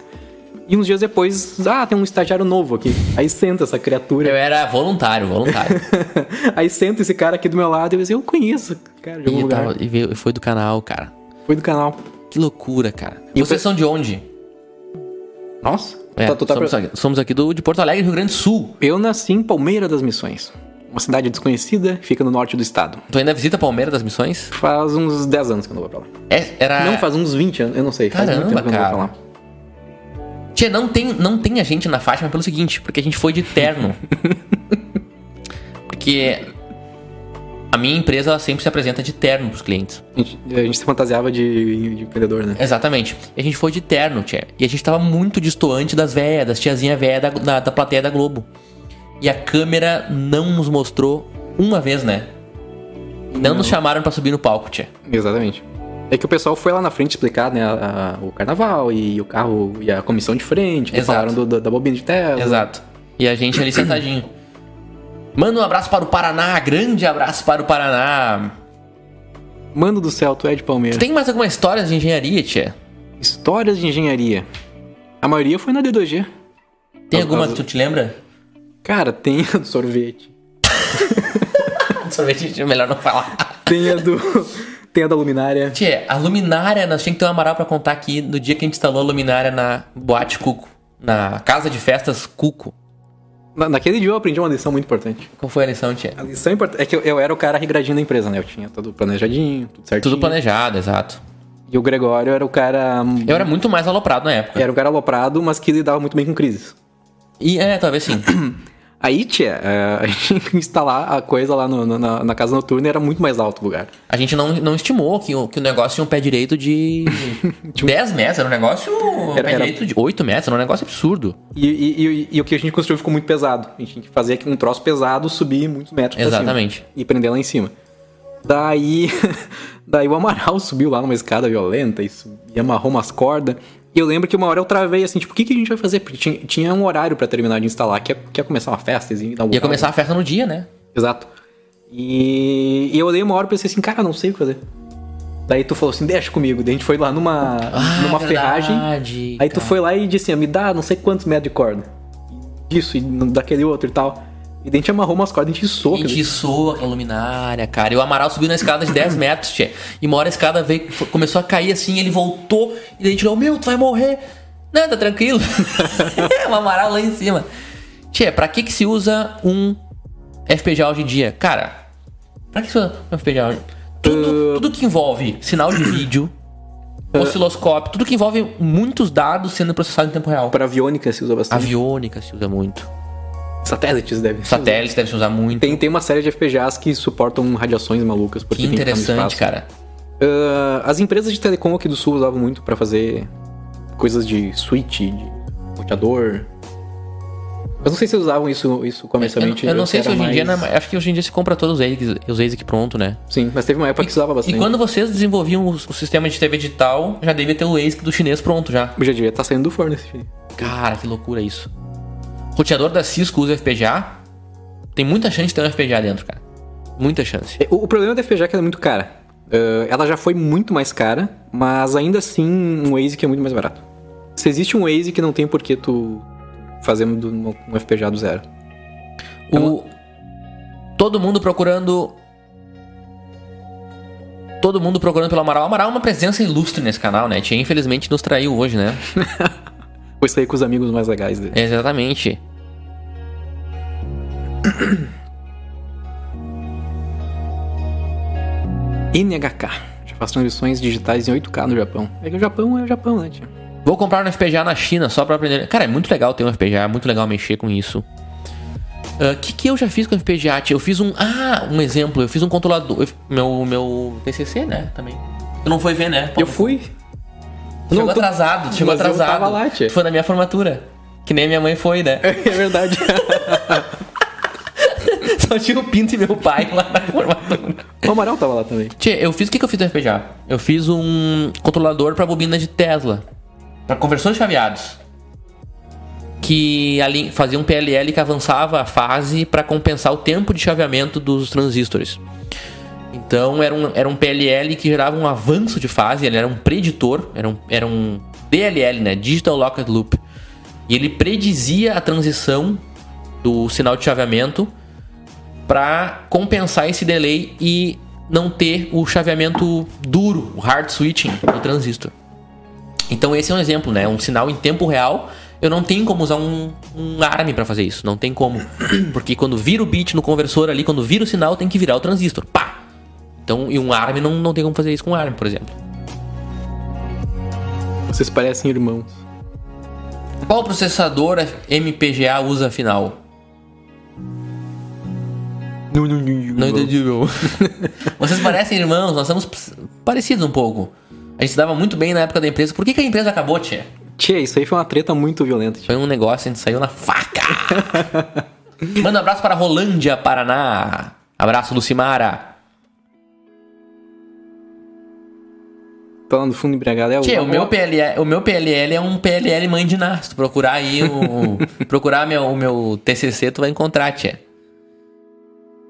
E uns dias depois, ah, tem um estagiário novo aqui. Aí senta essa Eu criatura. era voluntário, voluntário. Aí senta esse cara aqui do meu lado e eu disse, eu conheço, cara, de algum e, lugar. e foi do canal, cara. Foi do canal. Que loucura, cara. E Vocês o- são de onde? Nossa. É, Tá- tu tá somos, pra- aqui, somos aqui do, de Porto Alegre, Rio Grande do Sul. Eu nasci em Palmeira das Missões. Uma cidade desconhecida, fica no norte do estado. Tu ainda visita Palmeiras das Missões? Faz uns 10 anos que eu não vou pra lá. É, era... Não, faz uns 20 anos, eu não sei. Faz Caramba, muito tempo que eu não cara. vou pra lá. Tia, não tem, não tem a gente na Fátima pelo seguinte, porque a gente foi de terno. porque a minha empresa ela sempre se apresenta de terno pros clientes. A gente, a gente se fantasiava de, de empreendedor, né? Exatamente. E a gente foi de terno, tia. E a gente tava muito distoante das véias, das tiazinha véia da, da, da plateia da Globo. E a câmera não nos mostrou uma vez, né? Não, nos chamaram pra subir no palco, tia. Exatamente. É que o pessoal foi lá na frente explicar, né, a- a- o carnaval e o carro e a comissão de frente, que Exato. falaram do- da- da bobina de Tesla. Exato. E a gente ali sentadinho. Manda um abraço para o Paraná, grande abraço para o Paraná. Mano do céu, tu é de Palmeiras. Tem mais alguma história de engenharia, tia? Histórias de engenharia. A maioria foi na D2G. Tem alguma as- que tu te lembra? Cara, tem a do sorvete. Sorvete, melhor não falar. Tem a do. tem a da luminária. Tia, a luminária, nós tínhamos que ter uma moral pra contar aqui no dia que a gente instalou a luminária na Boate Cuco. Na casa de festas Cuco. Na- naquele dia eu aprendi uma lição muito importante. Qual foi a lição, tia? A lição importante é que eu, eu era o cara regradinho da empresa, né? Eu tinha tudo planejadinho, tudo certinho. Tudo planejado, exato. E o Gregório era o cara. Eu era muito mais aloprado na época. Era o cara aloprado, mas que lidava muito bem com crises. E é, talvez sim. Aí, tia, é, a gente tinha que instalar a coisa lá no- no- na, na casa noturna e era muito mais alto o lugar. A gente não, não estimou que o, que o negócio tinha um pé direito de 10 metros. Era um negócio. Um Era- pé era- direito de 8 metros. Era um negócio absurdo. E, e- e- e o que a gente construiu ficou muito pesado. A gente tinha que fazer um troço pesado subir muitos metros pra cima. Exatamente. E prender lá em cima. Daí, daí o Amaral subiu lá numa escada violenta e, sub- e amarrou umas cordas. E eu lembro que uma hora eu travei assim, tipo, o que, que a gente vai fazer? Porque tinha, tinha um horário pra terminar de instalar, que ia, que ia começar uma festa. e inaugurar. Ia começar a festa no dia, né? Exato. E, e eu olhei uma hora e pensei assim, cara, não sei o que fazer. Daí tu falou assim, deixa comigo. Daí a gente foi lá numa, Ah, numa verdade, ferragem. Aí tu foi lá e disse assim, me dá não sei quantos metros de corda. Disso e daquele outro e tal. E daí a gente amarrou umas cordas, a gente A soou. gente soa aquela luminária, cara. E o Amaral subiu na escada de 10 metros, tchê. E uma hora a escada veio, começou a cair assim, ele voltou. E daí a gente falou, meu, tu vai morrer. Não, tá tranquilo. o Amaral lá em cima. Tchê, pra que que se usa um FPGA hoje em dia? Cara, pra que se usa um FPGA hoje? Tudo, tudo que envolve sinal de vídeo, osciloscópio, tudo que envolve muitos dados sendo processados em tempo real. Pra aviônica se usa bastante. Aviônica se usa muito. Satélites deve se Satélites deve se usar muito. Tem, tem uma série de FPGAs que suportam radiações malucas. Porque Que que interessante, espaço. cara. Ah, as empresas de telecom aqui do sul usavam muito pra fazer coisas de switch, de roteador. Mas não sei se usavam isso, isso comercialmente. Eu, eu não sei se hoje em dia, mais- né, acho que hoje em dia se compra todos os ASICs, os ASIC pronto, né? Sim, mas teve uma época que se usava bastante. E quando vocês desenvolviam o, o sistema de TV digital, já devia ter o ASIC do chinês pronto já. Já devia estar saindo do forno esse filho. Cara, que loucura isso. Roteador da Cisco usa FPGA? Tem muita chance de ter um FPGA dentro, cara. Muita chance. É, O, o problema da FPGA é que ela é muito cara. Ah, ela já foi muito mais cara, mas ainda assim um ASIC é muito mais barato. Se existe um ASIC, não tem por que tu fazer um, um FPGA do zero. O... Todo mundo procurando. Todo mundo procurando pelo Amaral. O Amaral é uma presença ilustre nesse canal, né? Tia, infelizmente nos traiu hoje, né? Foi sair com os amigos mais legais dele. Exatamente. NHK. Já faz transmissões digitais em 8K no Japão. É que o Japão é o Japão, né, tia? Vou comprar um FPGA na China só pra aprender. Cara, é muito legal ter um FPGA, é muito legal mexer com isso. O que, que eu já fiz com o FPGA? tia? Eu fiz um. Ah, um exemplo. Eu fiz um controlador. eu- Meu, meu TCC, né? Também. Tu não foi ver, né? Eu fui. Chegou Não, tô- atrasado, chegou Mas eu atrasado. tava lá, tia. Foi na minha formatura. Que nem minha mãe foi, né? É verdade. Só tinha o Pinto e meu pai lá na formatura. o Amaral tava lá também. Tchê, eu fiz o que, que eu fiz no FPGA? Eu fiz um controlador pra bobina de Tesla. Pra conversores chaveados. Que ali fazia um PLL que avançava a fase pra compensar o tempo de chaveamento dos transistores. Então era um, era um PLL que gerava um avanço de fase, ele era um preditor, era um, era um DLL, né? Digital Locked Loop. E ele predizia a transição do sinal de chaveamento para compensar esse delay e não ter o chaveamento duro, o hard switching do transistor. Então esse é um exemplo, né? Um sinal em tempo real. Eu não tenho como usar um, um ARM para fazer isso, não tem como, porque quando vira o bit no conversor ali, quando vira o sinal, tem que virar o transistor, pá. Então, e um ARM não, não tem como fazer isso com um ARM, por exemplo. Vocês parecem irmãos. Qual processador MPGA usa afinal? Não, não, não, Não entendi, meu. Vocês parecem irmãos, nós somos parecidos um pouco. A gente se dava muito bem na época da empresa. Por que, que a empresa acabou, tia? Tia, isso aí foi uma treta muito violenta. tia. Foi um negócio, a gente saiu na faca. Manda um abraço para Rolândia, Paraná. Abraço, Lucimara. Tá lá no fundo embriagado. É Tia, o meu, PLL, o meu PLL é um PLL mãe de Ná. Se tu procurar aí o. procurar meu, o meu TCC, tu vai encontrar, tia.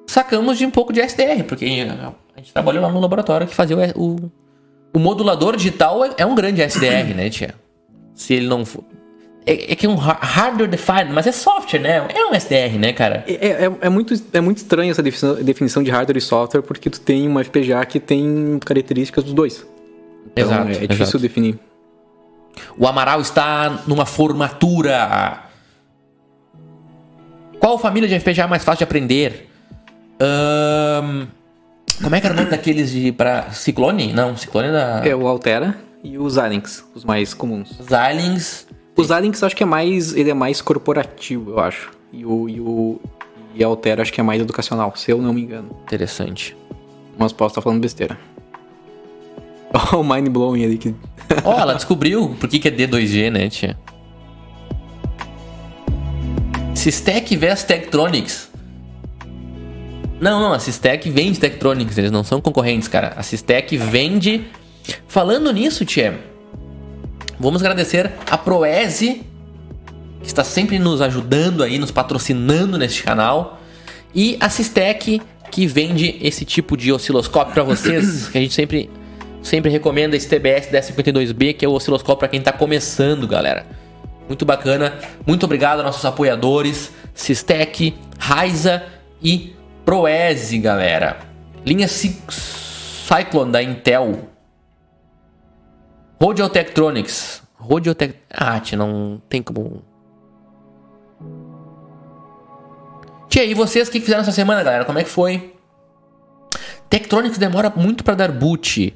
Sacamos de um pouco de SDR, porque a gente trabalhou lá no laboratório que fazia o, o, o modulador digital é, é um grande SDR, né, tia? Se ele não for. É, é que é um ha- hardware defined, mas é software, né? É um SDR, né, cara? É, é, é muito, é muito estranho essa definição, de hardware e software, porque tu tem uma FPGA que tem características dos dois. Então Exato, é, é difícil exato. definir. O Amaral está numa formatura. Qual família de FPGA é mais fácil de aprender? Ahn, como é que era o nome daqueles de para Ciclone? Não, Ciclone é da É o Altera e o Xilinx, os mais comuns. Xilinx. O Xilinx acho que é mais, ele é mais corporativo, eu acho. E o, e o e a Altera acho que é mais educacional, se eu não me engano. Interessante. Mas posso estar falando besteira. Olha o mind blowing ali que Ó, ela descobriu por que, que é D2G, né, tia? Sistec vs Tektronix. Não, não, a Sistec vende Tektronix, eles não são concorrentes, cara. A Sistec vende. Falando nisso, tia, vamos agradecer a Proese, que está sempre nos ajudando aí, nos patrocinando neste canal. E a Sistec, que vende esse tipo de osciloscópio para vocês, que a gente sempre, sempre recomenda esse TBS 1052B, que é o osciloscópio para quem está começando, galera. Muito bacana. Muito obrigado aos nossos apoiadores, Sistec, Raiza e Proese, galera. Linha Cy- Cyclone da Intel. Rodio Tektronix. Ah, tia, não tem como... Tia, e vocês, o que fizeram essa semana, galera? Como é que foi? Tektronix demora muito pra dar boot.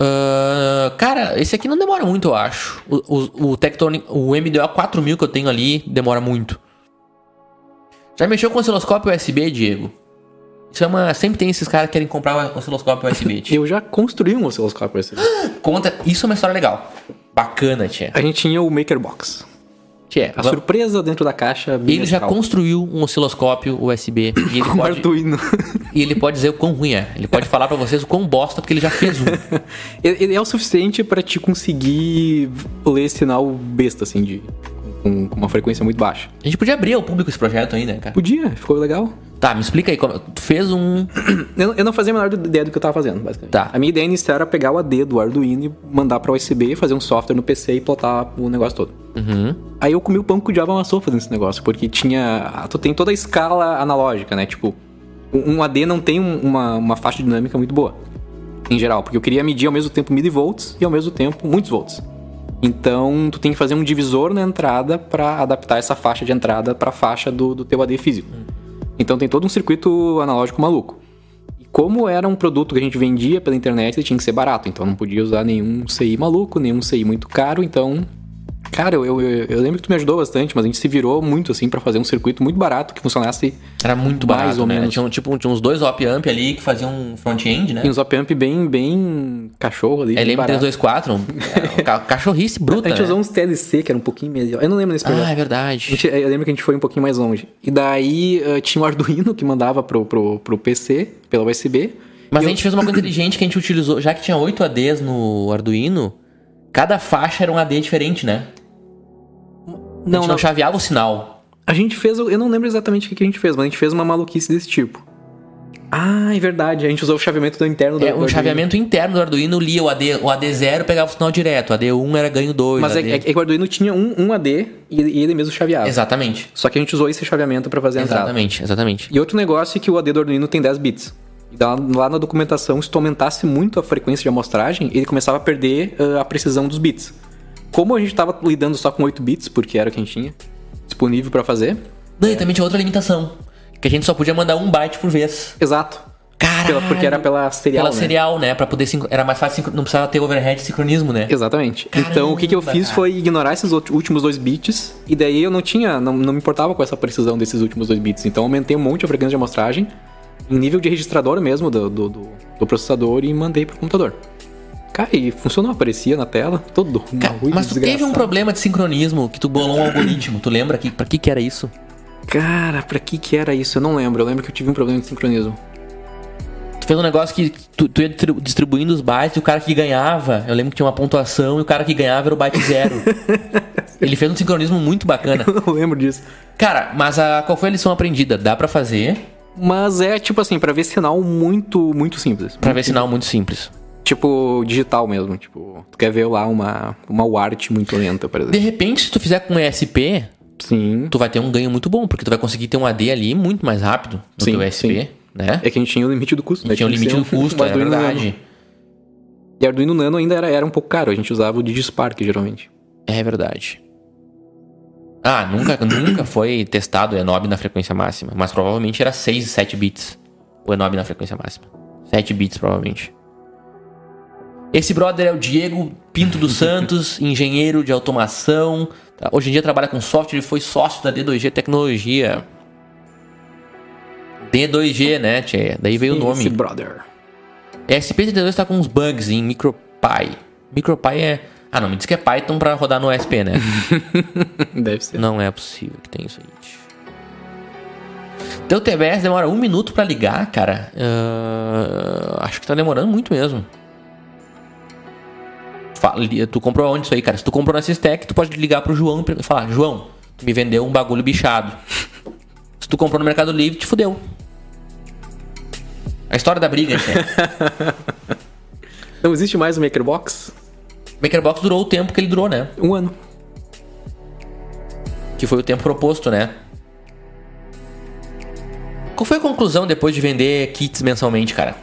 Ah, cara, esse aqui não demora muito, eu acho. O, o, o Tektronix, o MDO 4000 que eu tenho ali demora muito. Já mexeu com osciloscópio USB, Diego? Uma. Sempre tem esses caras que querem comprar um osciloscópio USB. tia. eu já construí um osciloscópio esse. Conta. Isso é uma história legal. Bacana, tia. A gente tinha o MakerBox. Tia, A va- surpresa dentro da caixa. ele já construiu um osciloscópio USB. E ele, com pode, Arduino. e ele pode dizer o quão ruim é. Ele pode falar pra vocês o quão bosta, porque ele já fez um. ele ele é o suficiente pra te conseguir ler sinal besta, assim, de, com, com uma frequência muito baixa. A gente podia abrir ao público esse projeto né, cara? Podia, ficou legal. Tá, me explica aí. Como... Tu fez um. Eu, eu não fazia a menor ideia do que eu tava fazendo, basicamente. Tá. A minha ideia inicial era pegar o AD do Arduino e mandar pra USB, fazer um software no PC e plotar o negócio todo. Uhum. Aí eu comi o pão que o diabo amassou fazendo esse negócio, porque tinha. Tu tem toda a escala analógica, né? Tipo, um AD não tem um- uma, uma faixa dinâmica muito boa, em geral, porque eu queria medir ao mesmo tempo milivolts e ao mesmo tempo muitos volts. Então, tu tem que fazer um divisor na entrada para adaptar essa faixa de entrada para a faixa do, do teu AD físico. Então, tem todo um circuito analógico maluco. E como era um produto que a gente vendia pela internet, ele tinha que ser barato. Então, não podia usar nenhum CI maluco, nenhum CI muito caro. Então, Cara, eu, eu, eu, lembro que tu me ajudou bastante, mas a gente se virou muito assim para fazer um circuito muito barato que funcionasse. Era muito mais barato, ou né? menos. Tinha, tipo, tinha uns dois op-amp ali que faziam um front-end, né? Tinha uns op-amp bem, bem cachorro ali. LM324, um, é, cachorrice bruta. A gente né? usou uns TLC que era um pouquinho melhor. Eu não lembro nesse projeto. Ah, é verdade. Gente, eu lembro que a gente foi um pouquinho mais longe. E daí uh, tinha o um Arduino que mandava pro, pro, pro PC pela USB. Mas a gente eu... fez uma coisa inteligente que a gente utilizou, já que tinha 8 ADs no Arduino, cada faixa era um AD diferente, né? Não, a gente não, não chaveava o sinal. A gente fez, eu não lembro exatamente o que a gente fez, mas a gente fez uma maluquice desse tipo. Ah, é verdade. A gente usou o chaveamento do interno do É, o chaveamento interno do Arduino lia o AD, o AD0 pegava o sinal direto, o AD1 era ganho 2. Mas AD... é, é, que o Arduino tinha um, um AD e, e, ele mesmo chaveava. Exatamente. Só que a gente usou esse chaveamento para fazer a entrada. Exatamente, exatamente. E outro negócio é que o AD do Arduino tem 10 bits. E lá na documentação, se tu aumentasse muito a frequência de amostragem, ele começava a perder uh, a precisão dos bits. Como a gente estava lidando só com 8 bits, porque era o que a gente tinha, disponível para fazer. Não, e também tinha outra limitação. Que a gente só podia mandar um byte por vez. Exato. Caralho. porque era pela serial, Pela né? serial, né? Pra poder... Era mais fácil, não precisava ter overhead sincronismo, né? Exatamente. Caramba, então, o que, que eu fiz cara. foi ignorar esses últimos dois bits. E daí eu não tinha... Não, não me importava com essa precisão desses últimos dois bits. Então, aumentei um monte a frequência de amostragem. Em nível de registrador mesmo do, do, do, do processador. E mandei pro computador. Cara, e funcionou, aparecia na tela, todo Cara, Mas tu teve um problema de sincronismo que tu bolou um algoritmo, tu lembra que, pra que que era isso? Cara, pra que que era isso? Eu não lembro, eu lembro que eu tive um problema de sincronismo. Tu fez um negócio que tu, tu ia distribuindo os bytes e o cara que ganhava, eu lembro que tinha uma pontuação e o cara que ganhava era o byte zero. Ele fez um sincronismo muito bacana. Eu não lembro disso. Cara, mas a, qual foi a lição aprendida? Dá para fazer. Mas é tipo assim, para ver sinal muito, muito simples. Para ver sinal muito simples tipo digital mesmo. Tipo, tu quer ver lá uma, uma art muito lenta, por exemplo. De repente, se tu fizer com ESP, sim. tu vai ter um ganho muito bom, porque tu vai conseguir ter um AD ali muito mais rápido do sim, que o ESP, sim. né? É que a gente tinha o limite do custo, né? Tinha o limite do custo, é verdade. Nano. E Arduino Nano ainda era, era um pouco caro, a gente usava o DigiSpark geralmente. É verdade. Ah, nunca, nunca foi testado o Enob na frequência máxima, mas provavelmente era 6, 7 bits o Enob na frequência máxima. 7 bits provavelmente. Esse brother é o Diego Pinto dos Santos, engenheiro de automação. Tá? Hoje em dia trabalha com software e foi sócio da D2G Tecnologia. D2G, né, tchê? Daí veio o nome. Esse brother. SP32 está com uns bugs em MicroPy. MicroPy é... Ah, não, me diz que é Python para rodar no SP, né? Deve ser. Não é possível que tenha isso aí. Teu TBS demora um minuto para ligar, cara. Uh, acho que tá demorando muito mesmo. Tu comprou onde isso aí, cara? Se tu comprou na Sistec, tu pode ligar pro João e falar: João, tu me vendeu um bagulho bichado. Se tu comprou no Mercado Livre, te fudeu. A história da briga, Não existe mais o Makerbox? Makerbox durou o tempo que ele durou, né? Um ano. Que foi o tempo proposto, né? Qual foi a conclusão depois de vender kits mensalmente, cara?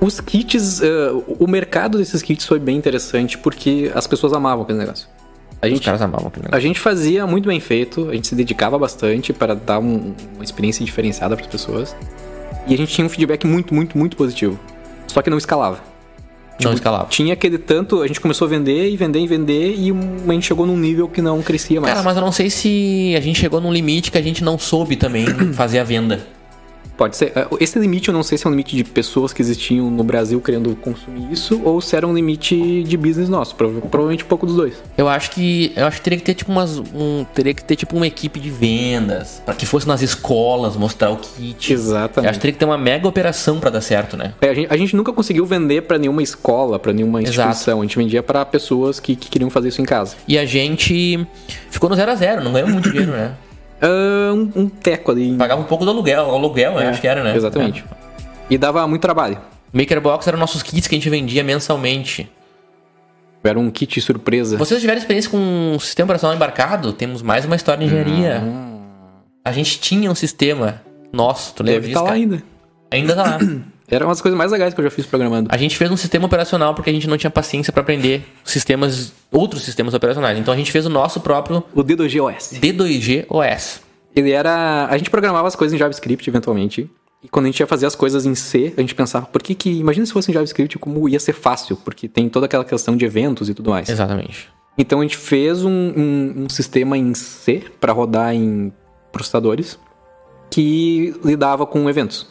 Os kits, uh, o mercado desses kits foi bem interessante porque as pessoas amavam aquele negócio. A gente, Os caras amavam aquele negócio. A gente fazia muito bem feito, a gente se dedicava bastante para dar um, uma experiência diferenciada para as pessoas. E a gente tinha um feedback muito, muito, muito positivo. Só que não escalava. Tipo, não escalava. Tinha aquele tanto, a gente começou a vender e vender e vender e a gente chegou num nível que não crescia mais. Cara, mas eu não sei se a gente chegou num limite que a gente não soube também fazer a venda. Pode ser. É, esse limite eu não sei se é um limite de pessoas que existiam no Brasil querendo consumir isso ou se era um limite de business nosso. Provavelmente um pouco dos dois. Eu acho que eu acho que teria que ter tipo umas um, teria que ter tipo uma equipe de vendas para que fosse nas escolas mostrar o kit. Exatamente. Eu acho que teria que ter uma mega operação para dar certo, né? É, a, gente, a, gente, nunca conseguiu vender para nenhuma escola, para nenhuma instituição. Exato. A gente vendia para pessoas que, que queriam fazer isso em casa. E a gente ficou no zero a zero, não ganhou muito dinheiro, né? Uh, um, um, teco ali. Pagava um pouco do aluguel, aluguel, é, acho que era, né? Exatamente. É. E dava muito trabalho. Makerbox eram nossos kits que a gente vendia mensalmente. Era um kit surpresa. Vocês tiveram experiência com um sistema operacional embarcado? Temos mais uma história de engenharia. A gente tinha um sistema nosso, tu lembra Deve disso? Tá lá ainda. Ainda tá lá. Era uma das coisas mais legais que eu já fiz programando. A gente fez um sistema operacional porque a gente não tinha paciência para aprender sistemas, outros sistemas operacionais. Então a gente fez o nosso próprio O D2G OS. D2G OS. Ele era. A gente programava as coisas em JavaScript eventualmente. E quando a gente ia fazer as coisas em C, a gente pensava, por que que. Imagina se fosse em JavaScript, como ia ser fácil, porque tem toda aquela questão de eventos e tudo mais. Exatamente. Então a gente fez um, um- um sistema em C para rodar em processadores que lidava com eventos.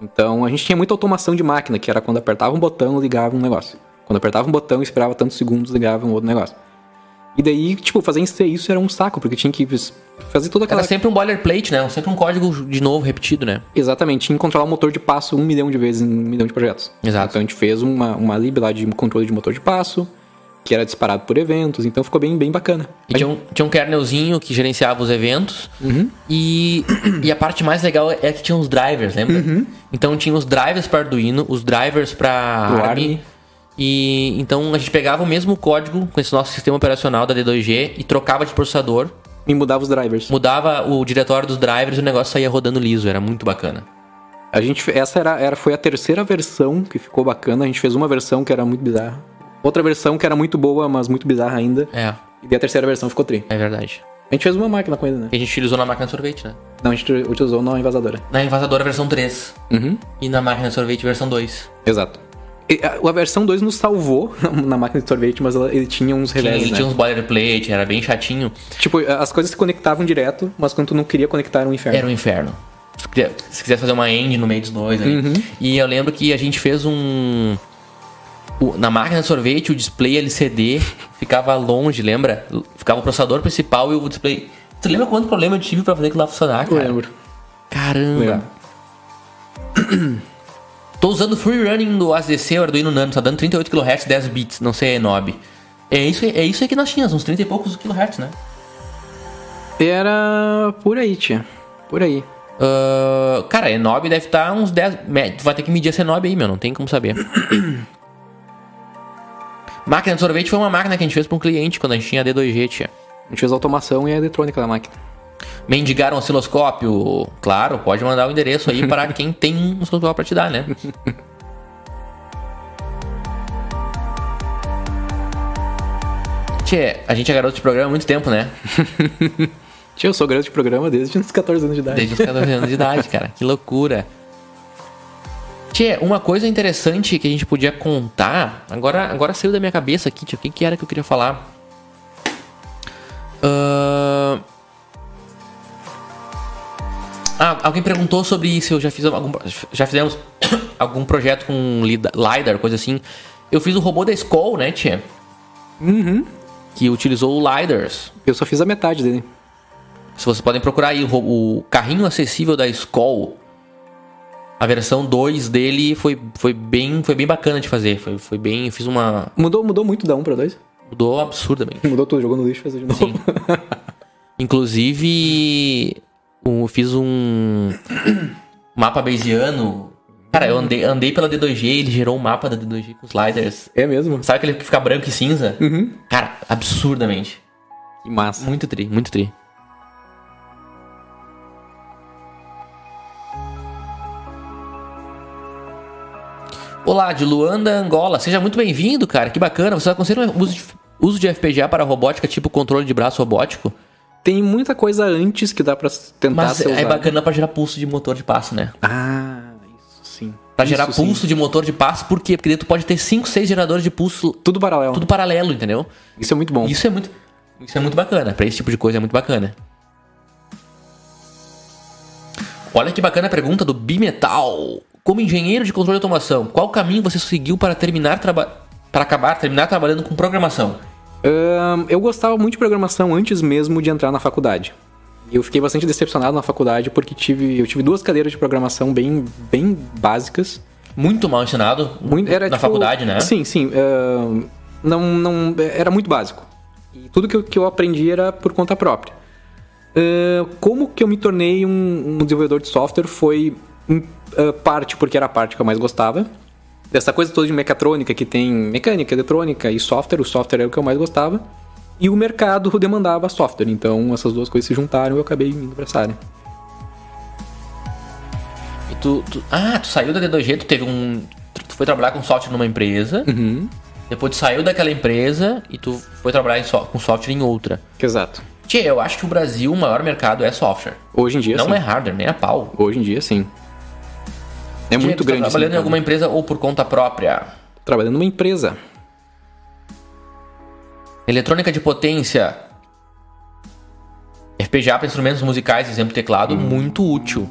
Então a gente tinha muita automação de máquina, que era quando apertava um botão, ligava um negócio. Quando apertava um botão, esperava tantos segundos, ligava um outro negócio. E daí, tipo, fazer isso era um saco, porque tinha que fazer toda aquela. Era sempre um boilerplate, né? Sempre um código de novo repetido, né? Exatamente, tinha que controlar o motor de passo um milhão de vezes em um milhão de projetos. Exato. Então a gente fez uma, uma lib lá de controle de motor de passo, que era disparado por eventos, então ficou bem, bem bacana. E tinha um, tinha um kernelzinho que gerenciava os eventos. Uhum. E, e a parte mais legal é que tinha os drivers, lembra? Uhum. Então tinha os drivers para Arduino, os drivers para ARM. ARM. E então a gente pegava o mesmo código com esse nosso sistema operacional da D2G e trocava de processador, E mudava os drivers. mudava o diretório dos drivers e o negócio saía rodando liso, era muito bacana. A gente, essa era, era, foi a terceira versão que ficou bacana. A gente fez uma versão que era muito bizarra. Outra versão que era muito boa, mas muito bizarra ainda. É, E a terceira versão ficou tri. é verdade. A gente fez uma máquina com ele, né? A gente utilizou na máquina de sorvete, né? Não, a gente utilizou na invasadora. Na invasadora versão 3 Uhum. e na máquina de sorvete versão 2. Exato. E a, a versão 2 nos salvou na máquina de sorvete, mas ela- ele tinha uns Tinha, revés, ele né? tinha uns boilerplate, era bem chatinho. Tipo, as coisas se conectavam direto, mas quando tu não queria conectar era um inferno. Era um inferno. Se quiser- se quisesse fazer uma end no meio dos dois ali. Uhum. E eu lembro que a gente fez um. O- Na máquina de sorvete, o display LCD ficava longe, lembra? Ficava o processador principal e o display. Tu lembra quanto problema eu tive pra fazer aquilo lá funcionar, Eu cara? lembro. Caramba! Tô usando free running do ASDC, o Arduino Nano, tá dando 38 kHz, 10 bits, não sei, é knob. É isso, é isso aí que nós tínhamos, uns 30 e poucos kHz, né? Era por aí, tia. Por aí. Ah, cara, Enob deve estar uns 10. me- Tu vai ter que medir essa Enob aí, meu, não tem como saber. máquina de sorvete foi uma máquina que a gente fez pra um cliente quando a gente tinha D2G, tia. A gente fez a automação e a eletrônica da máquina. Mendigaram um osciloscópio? Claro, pode mandar o endereço aí para quem tem um osciloscópio pra te dar, né? Tchê, a gente é garoto de programa há muito tempo, né? Tia, eu sou garoto de programa desde uns 14 anos de idade. Desde os 14 anos de idade, cara. Que loucura. Tchê, uma coisa interessante que a gente podia contar. Agora, agora saiu da minha cabeça aqui, tio. O que, que era que eu queria falar? Ahn. Ah, alguém perguntou sobre se eu já fiz algum. Já fizemos algum projeto com lida- LiDAR, coisa assim. Eu fiz o robô da Skoll, né, Tia? Uhum. Que utilizou o LiDARs. Eu só fiz a metade dele. Se vocês podem procurar aí o, o carrinho acessível da Skoll. A versão 2 dele foi, foi, bem, foi bem bacana de fazer. Foi, foi bem. Eu fiz uma. Mudou, mudou muito da 1 pra 2? Mudou absurdamente. Mudou tudo, jogou no lixo e fez de novo. Sim. Inclusive, eu fiz um mapa bayesiano. Cara, eu andei, andei pela D2G e ele gerou um mapa da D2G com sliders. É mesmo? Sabe aquele que fica branco e cinza? Uhum. Cara, absurdamente. Que massa. Muito tri, muito tri. Olá, de Luanda, Angola. Seja muito bem-vindo, cara. Que bacana. Você aconselha o uso de, uso de FPGA para robótica, tipo controle de braço robótico? Tem muita coisa antes que dá pra tentar Mas ser é bacana pra gerar pulso de motor de passo, né? Ah, isso sim. Pra Isso gerar sim. pulso de motor de passo, por quê? Porque tu pode ter 5, 6 geradores de pulso, Tudo paralelo. tudo paralelo, entendeu? Isso é muito bom. Isso é muito, isso é muito bacana. Pra esse tipo de coisa é muito bacana. Olha que bacana a pergunta do Bimetal. Como engenheiro de controle de automação, qual caminho você seguiu para terminar para acabar terminar trabalhando com programação? Ahn, eu gostava muito de programação antes mesmo de entrar na faculdade. Eu fiquei bastante decepcionado na faculdade porque tive, eu tive duas cadeiras de programação bem, bem básicas. Muito mal ensinado Muito, era, na tipo, faculdade, né? Sim, sim. ahn, não, não, era muito básico. E tudo que eu, que eu aprendi era por conta própria. Ahn, como que eu me tornei um, um desenvolvedor de software foi ah, parte porque era a parte que eu mais gostava. Dessa coisa toda de mecatrônica que tem mecânica, eletrônica e software, o software era o que eu mais gostava. E o mercado demandava software, então essas duas coisas se juntaram e eu acabei indo pra essa área. tu, tu- ah, tu saiu da D2G, tu teve um. Tu foi trabalhar com software numa empresa. Uhum. Depois tu saiu daquela empresa e tu foi trabalhar so- com software em outra. Exato. Tchê, eu acho que o Brasil, o maior mercado é software. Hoje em dia, Não sim. é hardware, nem a pau. Hoje em dia, sim. É muito tu grande. Tá trabalhando em alguma empresa ou por conta própria. Trabalhando numa empresa. Eletrônica de potência. FPGA para instrumentos musicais, exemplo teclado, muito útil.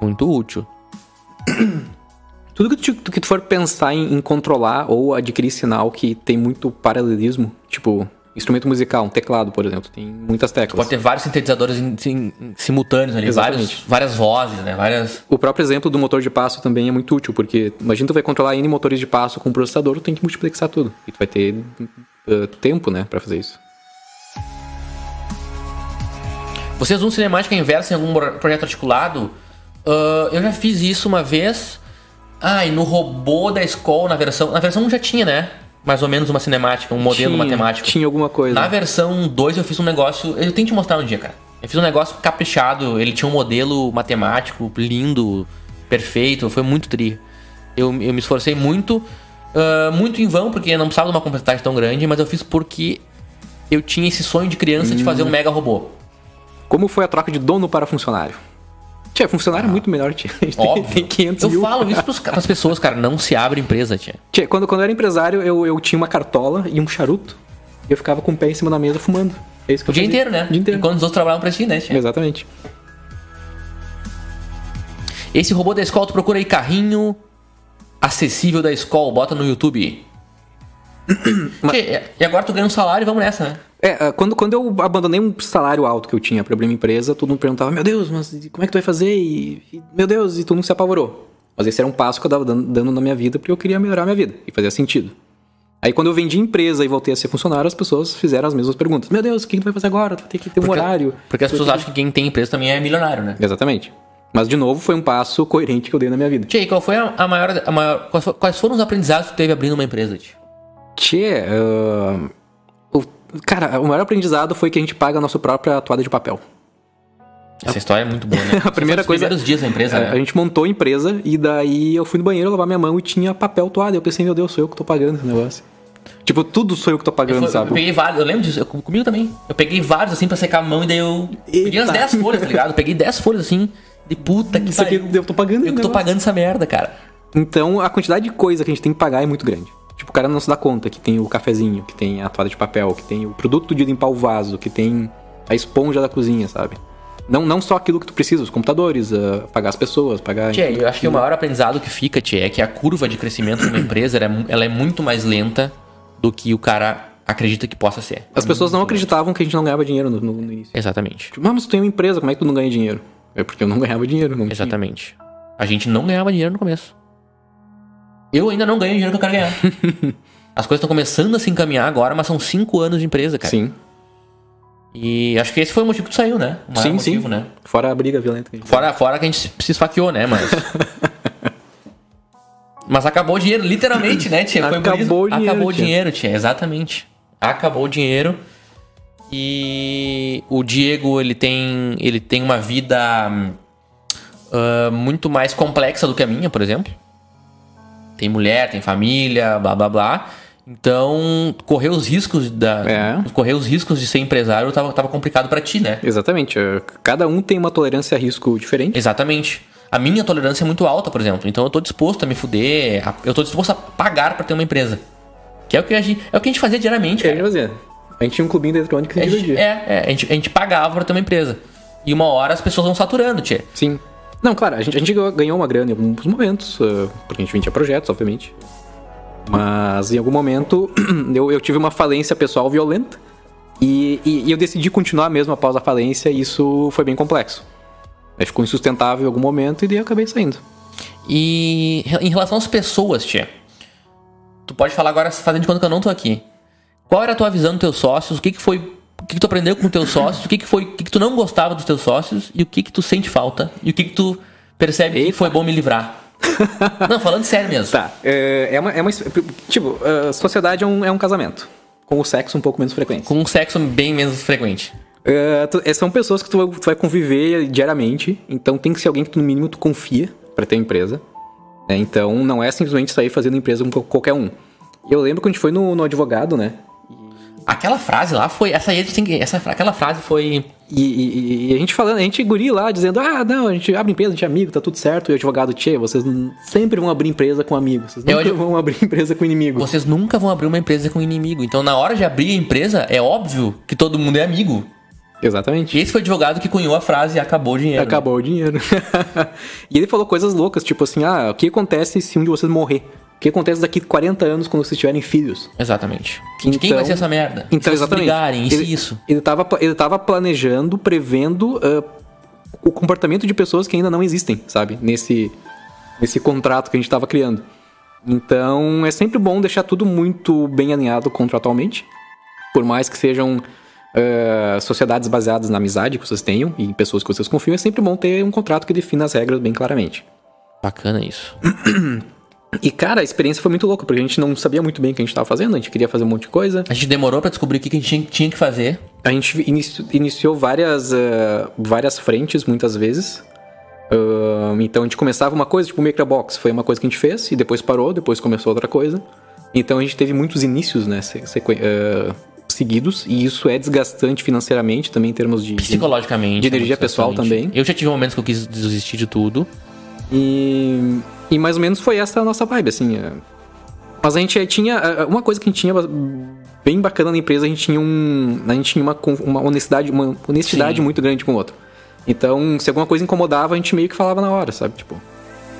Muito útil. Tudo que tu, que tu for pensar em, em controlar ou adquirir sinal que tem muito paralelismo, tipo instrumento musical, um teclado, por exemplo, tem muitas teclas. Pode ter vários sintetizadores simultâneos ali, vários, várias vozes, né? Várias. O próprio exemplo do motor de passo também é muito útil, porque imagina tu vai controlar N motores de passo com um processador, tu tem que multiplexar tudo. E tu vai ter uh, tempo, né, pra fazer isso. Vocês usam cinemática inversa em algum pro- projeto articulado? Ah, eu já fiz isso uma vez. Ah, e no robô da escola, na versão. Na versão 1 já tinha, né? Mais ou menos uma cinemática, um modelo Tinha- matemático. Tinha alguma coisa. Na versão 2 eu fiz um negócio. Eu tenho que te mostrar um dia, cara. Eu fiz um negócio caprichado. Ele tinha um modelo matemático lindo, perfeito. Foi muito tri. Eu, eu me esforcei muito. ah, muito em vão, porque eu não precisava de uma complexidade tão grande, mas eu fiz porque eu tinha esse sonho de criança de fazer Hum. um mega robô. Como foi a troca de dono para funcionário? Tia, funcionário é muito melhor, tia. A gente tem, Óbvio. tem 500 eu mil. falo isso pros, pras pessoas, cara. Não se abre empresa, tia. Tia, quando, quando eu era empresário, eu, eu tinha uma cartola e um charuto. E eu ficava com o pé em cima da mesa fumando. É isso que O eu dia fazia. inteiro, né? O dia inteiro. Enquanto os outros trabalham pra ti, né, tia? Exatamente. Esse robô da escola, tu procura aí carrinho acessível da escola. Bota no YouTube. Tia, e agora tu ganha um salário e vamos nessa, né? É, ah, quando, quando eu abandonei um salário alto que eu tinha pra abrir uma empresa, todo mundo perguntava, meu Deus, mas como é que tu vai fazer? E, e, meu Deus, e todo mundo se apavorou. Mas esse era um passo que eu tava dando, dando na minha vida porque eu queria melhorar a minha vida. E fazia sentido. Aí quando eu vendi empresa e voltei a ser funcionário, as pessoas fizeram as mesmas perguntas. Meu Deus, o que tu vai fazer agora? Tu vai ter que ter um horário. Porque as pessoas ter acham que quem tem empresa também é milionário, né? Exatamente. Mas, de novo, foi um passo coerente que eu dei na minha vida. E qual foi a, maior, a maior. Quais fo- Quais foram os aprendizados que tu teve abrindo uma empresa? Tchê, ah, o- cara, o maior aprendizado foi que a gente paga a nossa própria toalha de papel. Essa história é muito boa, né? A primeira Foi coisa- primeiros dias da empresa, É, né? A gente montou a empresa e daí eu fui no banheiro lavar minha mão e tinha papel toalha. Eu pensei, meu Deus, sou eu que tô pagando esse negócio. Tipo, tudo sou eu que tô Eu, pagando, eu sabe? peguei vários, eu lembro disso, eu- comigo também. Eu peguei vários assim pra secar a mão e daí eu. Peguei umas Eita. 10 folhas, tá ligado? Eu peguei 10 folhas assim, de puta que Isso aqui pariu. eu tô pagando Eu que tô negócio. pagando essa merda, cara. Então a quantidade de coisa que a gente tem que pagar é muito grande. Tipo, o cara não se dá conta que tem o cafezinho, que tem a toalha de papel, que tem o produto de limpar o vaso, que tem a esponja da cozinha, sabe? Não, não só aquilo que tu precisa, os computadores, ah, pagar as pessoas, pagar. Tia, eu acho que o maior aprendizado que fica, tia, é que a curva de crescimento de uma empresa ela é, é muito mais lenta do que o cara acredita que possa ser. As pessoas não acreditavam que a gente não ganhava dinheiro no, no- no início. Exatamente. Tipo, "Ah, mas tu tem uma empresa, como é que tu não ganha dinheiro? É porque eu não ganhava dinheiro, não tinha. Exatamente. A gente não ganhava dinheiro no começo. Eu ainda não ganho o dinheiro que eu quero ganhar. As coisas estão começando a se encaminhar agora, mas são cinco anos de empresa, cara. Sim. E acho que esse foi o motivo que tu saiu, né? O sim, motivo, sim. né? Fora a briga violenta que a gente Fora, fora que a gente se- esfaqueou, né? Mas. Mas acabou o dinheiro, literalmente, né, tia? Foi Acabou o dinheiro, Acabou o tia. dinheiro, tia, exatamente. Acabou o dinheiro. E o Diego, ele tem, ele tem uma vida ah, muito mais complexa do que a minha, por exemplo. Tem mulher, tem família, blá blá blá. Então, correr os riscos da. É. Correr os riscos de ser empresário tava, tava complicado pra ti, né? Exatamente. eh, Cada um tem uma tolerância a risco diferente. Exatamente. A minha tolerância é muito alta, por exemplo. Então eu tô disposto a me fuder. a- eu tô disposto a pagar pra ter uma empresa. Que é o que a gente, é o que a gente fazia diariamente, Que a cara. gente fazia. A gente tinha um clubinho da eletrônica que A gente, divertia. é, é, a gente, a gente pagava pra ter uma empresa. E uma hora as pessoas vão saturando, tia. Sim. Não, claro, a gente, a gente ganhou uma grana em alguns momentos, eh, porque a gente vendia projetos, obviamente. Mas em algum momento eu, eu tive uma falência pessoal violenta e, e- e eu decidi continuar mesmo após a falência e isso foi bem complexo. Aí ficou insustentável em algum momento e daí eu acabei saindo. E em relação às pessoas, tia. Tu pode falar agora fazendo de conta que eu não tô aqui. Qual era a tua visão dos teus sócios? O que, que foi. O que, que tu aprendeu com teus sócios? O que, que foi. O que, que tu não gostava dos teus sócios? E o que, que tu sente falta? E o que, que tu percebe que Eita. foi bom me livrar? não, falando sério mesmo. Tá, é, é uma, é uma. Tipo, sociedade é um, é um casamento. Com o sexo um pouco menos frequente. Com um sexo bem menos frequente. É, tu- é, são pessoas que tu, vai- tu vai conviver diariamente, então tem que ser alguém que tu, no mínimo tu confia, para ter empresa. Né? Então não é simplesmente sair fazendo empresa com qualquer um. Eu lembro que a gente foi no, no advogado, né? Aquela frase lá foi. Essa aí a gente tem que. Essa, aquela frase foi. E, e- e a gente falando, a gente guri lá dizendo, ah, não, a gente abre empresa, a gente é amigo, tá tudo certo. E o advogado, tchê, vocês sempre vão abrir empresa com amigo, vocês Eu nunca ad- vão abrir empresa com inimigo. Vocês nunca vão abrir uma empresa com inimigo. Então, na hora de abrir a empresa, é óbvio que todo mundo é amigo. Exatamente. E esse foi o advogado que cunhou a frase e acabou o dinheiro. né? Acabou o dinheiro. e ele falou coisas loucas, tipo assim, ah, o que acontece se um de vocês morrer? O que acontece daqui 40 anos quando vocês tiverem filhos? Exatamente. De quem Então- vai ser essa merda? Então, se exatamente. brigarem, isso ele, e isso. Ele tava, ele tava planejando, prevendo ah, o comportamento de pessoas que ainda não existem, sabe? Nesse, nesse contrato que a gente tava criando. Então, é sempre bom deixar tudo muito bem alinhado contratualmente. Por mais que sejam ah, sociedades baseadas na amizade que vocês tenham e em pessoas que vocês confiam, é sempre bom ter um contrato que defina as regras bem claramente. Bacana isso. E, cara, a experiência foi muito louca, porque a gente não sabia muito bem o que a gente tava fazendo, a gente queria fazer um monte de coisa. A gente demorou pra descobrir o que a gente tinha, que fazer. A gente inici- iniciou várias, eh, várias frentes, muitas vezes. Ahn, então a gente começava uma coisa, tipo o Makerbox, foi uma coisa que a gente fez, e depois parou, depois começou outra coisa. Então a gente teve muitos inícios, né, eh, seguidos, e isso é desgastante financeiramente, também em termos de... Psicologicamente. De energia pessoal também. Eu já tive momentos que eu quis desistir de tudo. E, e mais ou menos foi essa a nossa vibe, assim. é. Mas a gente tinha. é, Uma coisa que a gente tinha bem bacana na empresa, a gente tinha um. A gente tinha uma, uma honestidade, uma honestidade Sim. muito grande com o outro. Então, se alguma coisa incomodava, a gente meio que falava na hora, sabe? Tipo.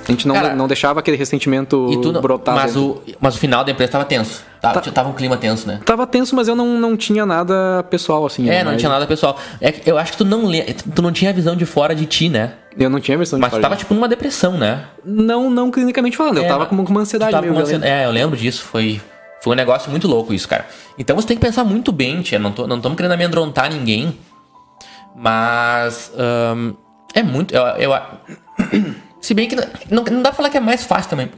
A gente não, Cara, não deixava aquele ressentimento não, brotar. mas, dentro. o, mas o final da empresa tava tenso. Tava, Tá. tava um clima tenso, né? Tava tenso, mas eu não, não tinha nada pessoal, assim. É, não mais- tinha nada pessoal. É eu acho que tu não, tu não tinha a visão de fora de ti, né? Eu não tinha versão Mas de tu fora tava tipo numa depressão, né? Não, não clinicamente falando. eu É, tava mas- com uma ansiedade tava meio com ansiedade- É, eu lembro disso. Foi, foi um negócio muito louco isso, cara. Então você tem que pensar muito bem, tia. Não tô, não estamos querendo amedrontar ninguém. Mas. é muito. Eu, eu- se bem que não, não, não dá pra falar que é mais fácil também.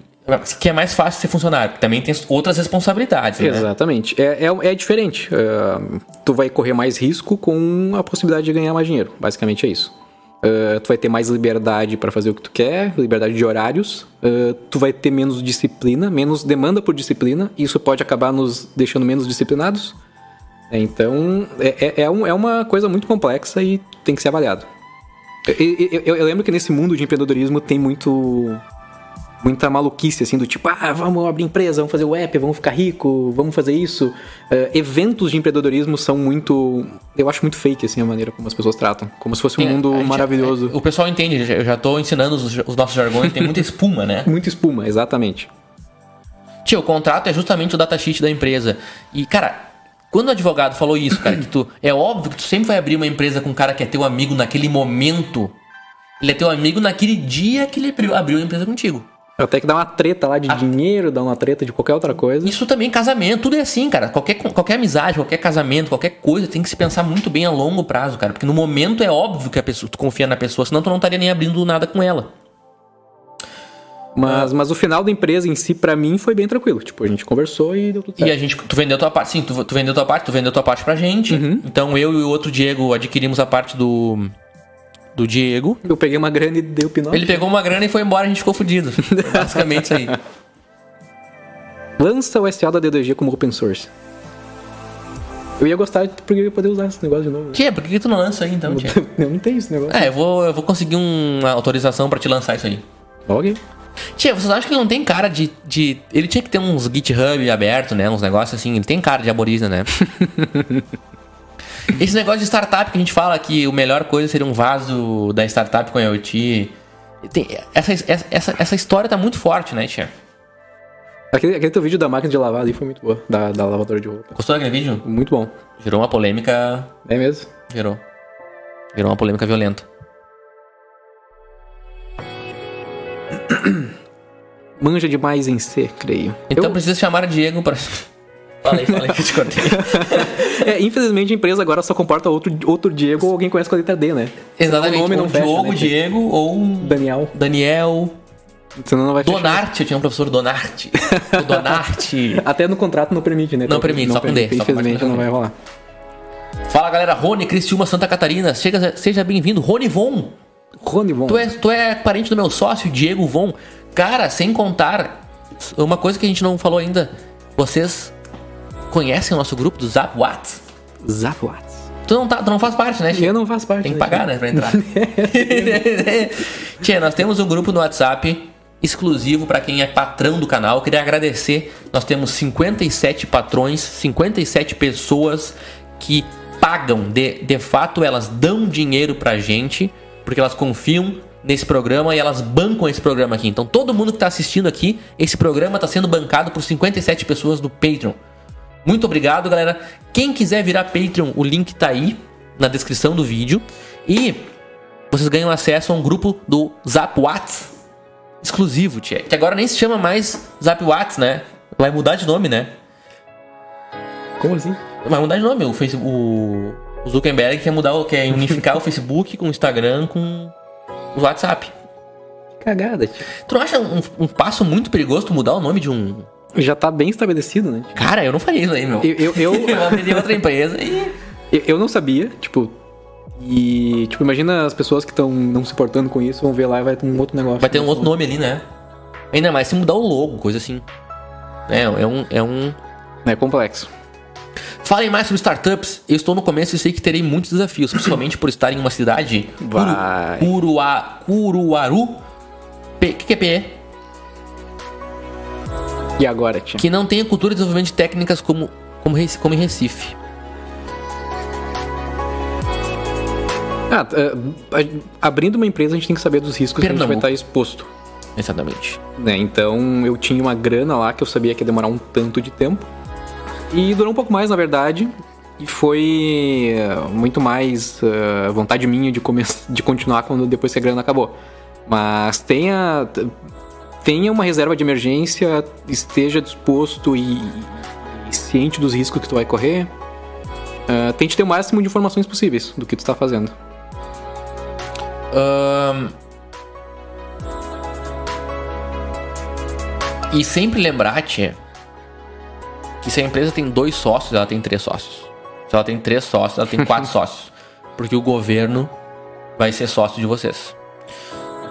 Que é mais fácil ser funcionário. Também tem outras responsabilidades, né? Exatamente. É, é, é diferente. É, tu vai correr mais risco com a possibilidade de ganhar mais dinheiro. Basicamente é isso. É, tu vai ter mais liberdade para fazer o que tu quer, liberdade de horários. É, tu vai ter menos disciplina, menos demanda por disciplina. Isso pode acabar nos deixando menos disciplinados. Então, é, é um- é uma coisa muito complexa e tem que ser avaliado. Eu, eu- eu- lembro que nesse mundo de empreendedorismo tem muito muita maluquice, assim, do tipo, ah, vamos abrir empresa, vamos fazer o app, vamos ficar rico, vamos fazer isso. Eh, eventos de empreendedorismo são muito. Eu acho muito fake, assim, a maneira como as pessoas tratam. Como se fosse um Tem- mundo gente- maravilhoso. O pessoal entende, eu já tô ensinando os, os nossos jargões, tem muita espuma, né? Muita espuma, exatamente. Tio, o contrato é justamente o datasheet da empresa. E, cara, quando o advogado falou isso, cara, que tu. É óbvio que tu sempre vai abrir uma empresa com um cara que é teu amigo naquele momento. Ele é teu amigo naquele dia que ele abriu, a empresa contigo. Até que dá uma treta lá de dinheiro, dá uma treta de qualquer outra coisa. Isso também, casamento, tudo é assim, cara. Qualquer, qualquer amizade, qualquer casamento, qualquer coisa tem que se pensar muito bem a longo prazo, cara. Porque no momento é óbvio que a pessoa, tu confia na pessoa, senão tu não estaria nem abrindo nada com ela. Mas, mas o final da empresa em si, pra mim, foi bem tranquilo. Tipo, a gente conversou e deu tudo E certo. a gente, tu vendeu tua parte, sim, tu, tu vendeu tua parte, tu vendeu tua parte pra gente. Uhum. Então eu e o outro Diego adquirimos a parte do. Do Diego. Eu peguei uma grana e dei o pinote. Ele pegou uma grana e foi embora, a gente ficou fudido. Basicamente isso aí. Lança o SA da D2G como open source. Eu ia gostar porque eu ia poder usar esse negócio de novo. Tia, por que, que tu não lança aí então, tia? Eu não tenho esse negócio. É, eu vou, eu vou conseguir uma autorização pra te lançar isso aí. Ok. Tia, vocês acham que ele não tem cara de, de. Ele tinha que ter uns GitHub aberto, né? Uns negócios assim. Ele tem cara de aborígena, né? Esse negócio de startup que a gente fala que o melhor coisa seria um vaso da startup com IoT. Tem, essa, essa, essa, essa história tá muito forte, né, tia? Aquele, aquele teu vídeo da máquina de lavar ali foi muito boa. Da, da lavadora de roupa. Gostou daquele vídeo? Muito bom. Gerou uma polêmica. É mesmo? Gerou. Gerou uma polêmica violenta. Manja demais em C, creio. Então Eu- precisa chamar o Diego aí, fala aí que eu te cortei. é, infelizmente a empresa agora só comporta outro, outro Diego ou alguém conhece com a letra D, né? Exatamente. O nome ou não fecha, Diogo, né? Diego ou Daniel. Daniel. Senão não vai fechar. Donarte, eu tinha um professor Donarte. O Donarte. Até no contrato não permite, né? Não permite, só com D, Infelizmente não vai rolar. Fala galera, Rony Cristiúma Santa Catarina, seja, seja bem-vindo. Rony Von, Rony Von. Tu é, tu é parente do meu sócio, Diego Von. Cara, sem contar, uma coisa que a gente não falou ainda. Vocês conhecem o nosso grupo do Zap Whats? Zap Whats. Tu não, tá, tu não faz parte, né, Tia? Eu não faço parte. Tem que pagar, né, pra entrar. Tia, nós temos um grupo no WhatsApp exclusivo para quem é patrão do canal. Queria agradecer. Nós temos 57 patrões, 57 pessoas que pagam, de, de fato, elas dão dinheiro pra gente, porque elas confiam nesse programa e elas bancam esse programa aqui. Então, todo mundo que está assistindo aqui, esse programa está sendo bancado por 57 pessoas do Patreon. Muito obrigado, galera. Quem quiser virar Patreon, o link tá aí na descrição do vídeo. E vocês ganham acesso a um grupo do Zap Whats exclusivo, tia. Que agora nem se chama mais Zap Whats, né? Vai mudar de nome, né? Como assim? Vai mudar de nome. O, Facebook, o, o Zuckerberg quer mudar, quer unificar o Facebook com o Instagram com o WhatsApp. Cagada, tia. Tu não acha um, um passo muito perigoso tu mudar o nome de um. Já tá bem estabelecido, né? Cara, eu não faria isso aí, meu. Eu, eu, eu, Eu abriria outra empresa e. eu- eu não sabia, tipo. E, tipo, imagina as pessoas que estão não se importando com isso, vão ver lá e vai ter um outro negócio. Vai ter um outro nome ali, né? Ainda mais se mudar o logo, coisa assim. É, é um. É um... É complexo. Falem mais sobre startups. Eu estou no começo e sei que terei muitos desafios, principalmente por estar em uma cidade. Vai. Curu, Curua, Curuaru. P, que, que é PE? E agora, tia? Que não tem cultura de desenvolvimento de técnicas como, como, como em Recife. Ah, é, a- abrindo uma empresa, a gente tem que saber dos riscos que a gente vai Pernambuco. estar exposto. Exatamente. né? Então eu tinha uma grana lá que eu sabia que ia demorar um tanto de tempo. E durou um pouco mais, na verdade. E foi eh, muito mais eh, vontade minha de, de continuar quando depois que a grana acabou. Mas tenha, tenha uma reserva de emergência, esteja disposto e, e ciente dos riscos que tu vai correr. Eh, tente ter o máximo de informações possíveis do que tu está fazendo. Ahn. E sempre lembrar, tia, que se a empresa tem dois sócios, ela tem três sócios. Se ela tem três sócios, ela tem quatro sócios. Porque o governo vai ser sócio de vocês.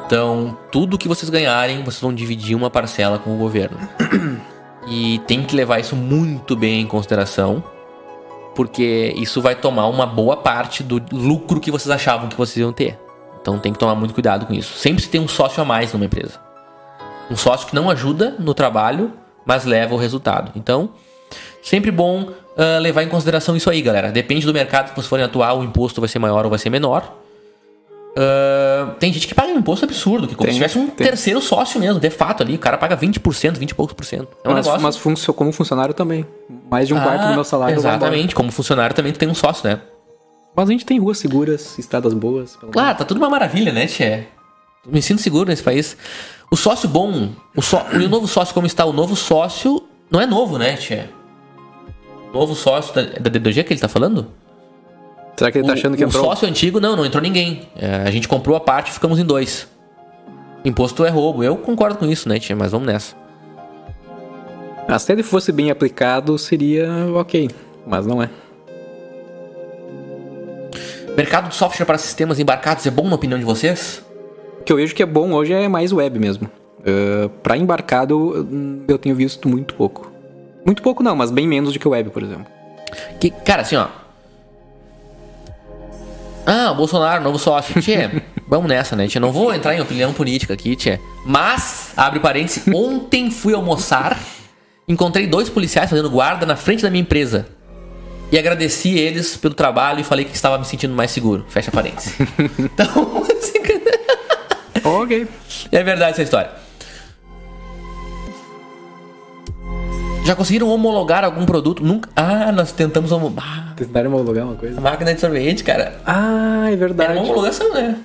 Então, tudo que vocês ganharem, vocês vão dividir uma parcela com o governo. E tem que levar isso muito bem em consideração, porque isso vai tomar uma boa parte do lucro que vocês achavam que vocês iam ter. Então tem que tomar muito cuidado com isso. Sempre se tem um sócio a mais numa empresa. Um sócio que não ajuda no trabalho, mas leva o resultado. Então, sempre bom ah, levar em consideração isso aí, galera. Depende do mercado que vocês forem atuar, o imposto vai ser maior ou vai ser menor. Ah, tem gente que paga um imposto absurdo, que como Tem, se tivesse um tem. terceiro sócio mesmo, de fato ali. O cara paga 20%, 20 e poucos por cento. É um mas negócio. mas como funcionário também. Mais de um quarto Ah, do meu salário. Exatamente, como funcionário também tu tem um sócio, né? Mas a gente tem ruas seguras, estradas boas. Claro, tá tudo uma maravilha, né, Tchê? Me sinto seguro nesse país. O sócio bom, o, só, o novo sócio como está? O novo sócio não é novo, né, Tchê? O novo sócio da, da D2G que ele tá falando? Será que ele tá O- achando que o entrou? sócio antigo, não, não entrou ninguém. É, a gente comprou a parte e ficamos em dois. Imposto é roubo. Eu concordo com isso, né, Tchê? Mas vamos nessa. Ah, se ele fosse bem aplicado, seria ok. Mas não é. Mercado de software para sistemas embarcados é bom na opinião de vocês? O que eu vejo que é bom hoje é mais web mesmo. Uh, para embarcado, eu tenho visto muito pouco. Muito pouco não, mas bem menos do que web, por exemplo. Que, cara, assim, ó. Ah, o Bolsonaro, novo sócio. Tchê, vamos nessa, né, Tchê? Não vou entrar em opinião política aqui, Tchê. Mas, abre parênteses, ontem fui almoçar, encontrei dois policiais fazendo guarda na frente da minha empresa. E agradeci eles pelo trabalho e falei que estava me sentindo mais seguro. Fecha parênteses. Então, assim, Ok. é verdade essa história. Já conseguiram homologar algum produto? Nunca. Ah, nós tentamos homologar. Tentaram homologar uma coisa? Máquina de sorvete, cara. Ah, é Era verdade. uma homologação, né?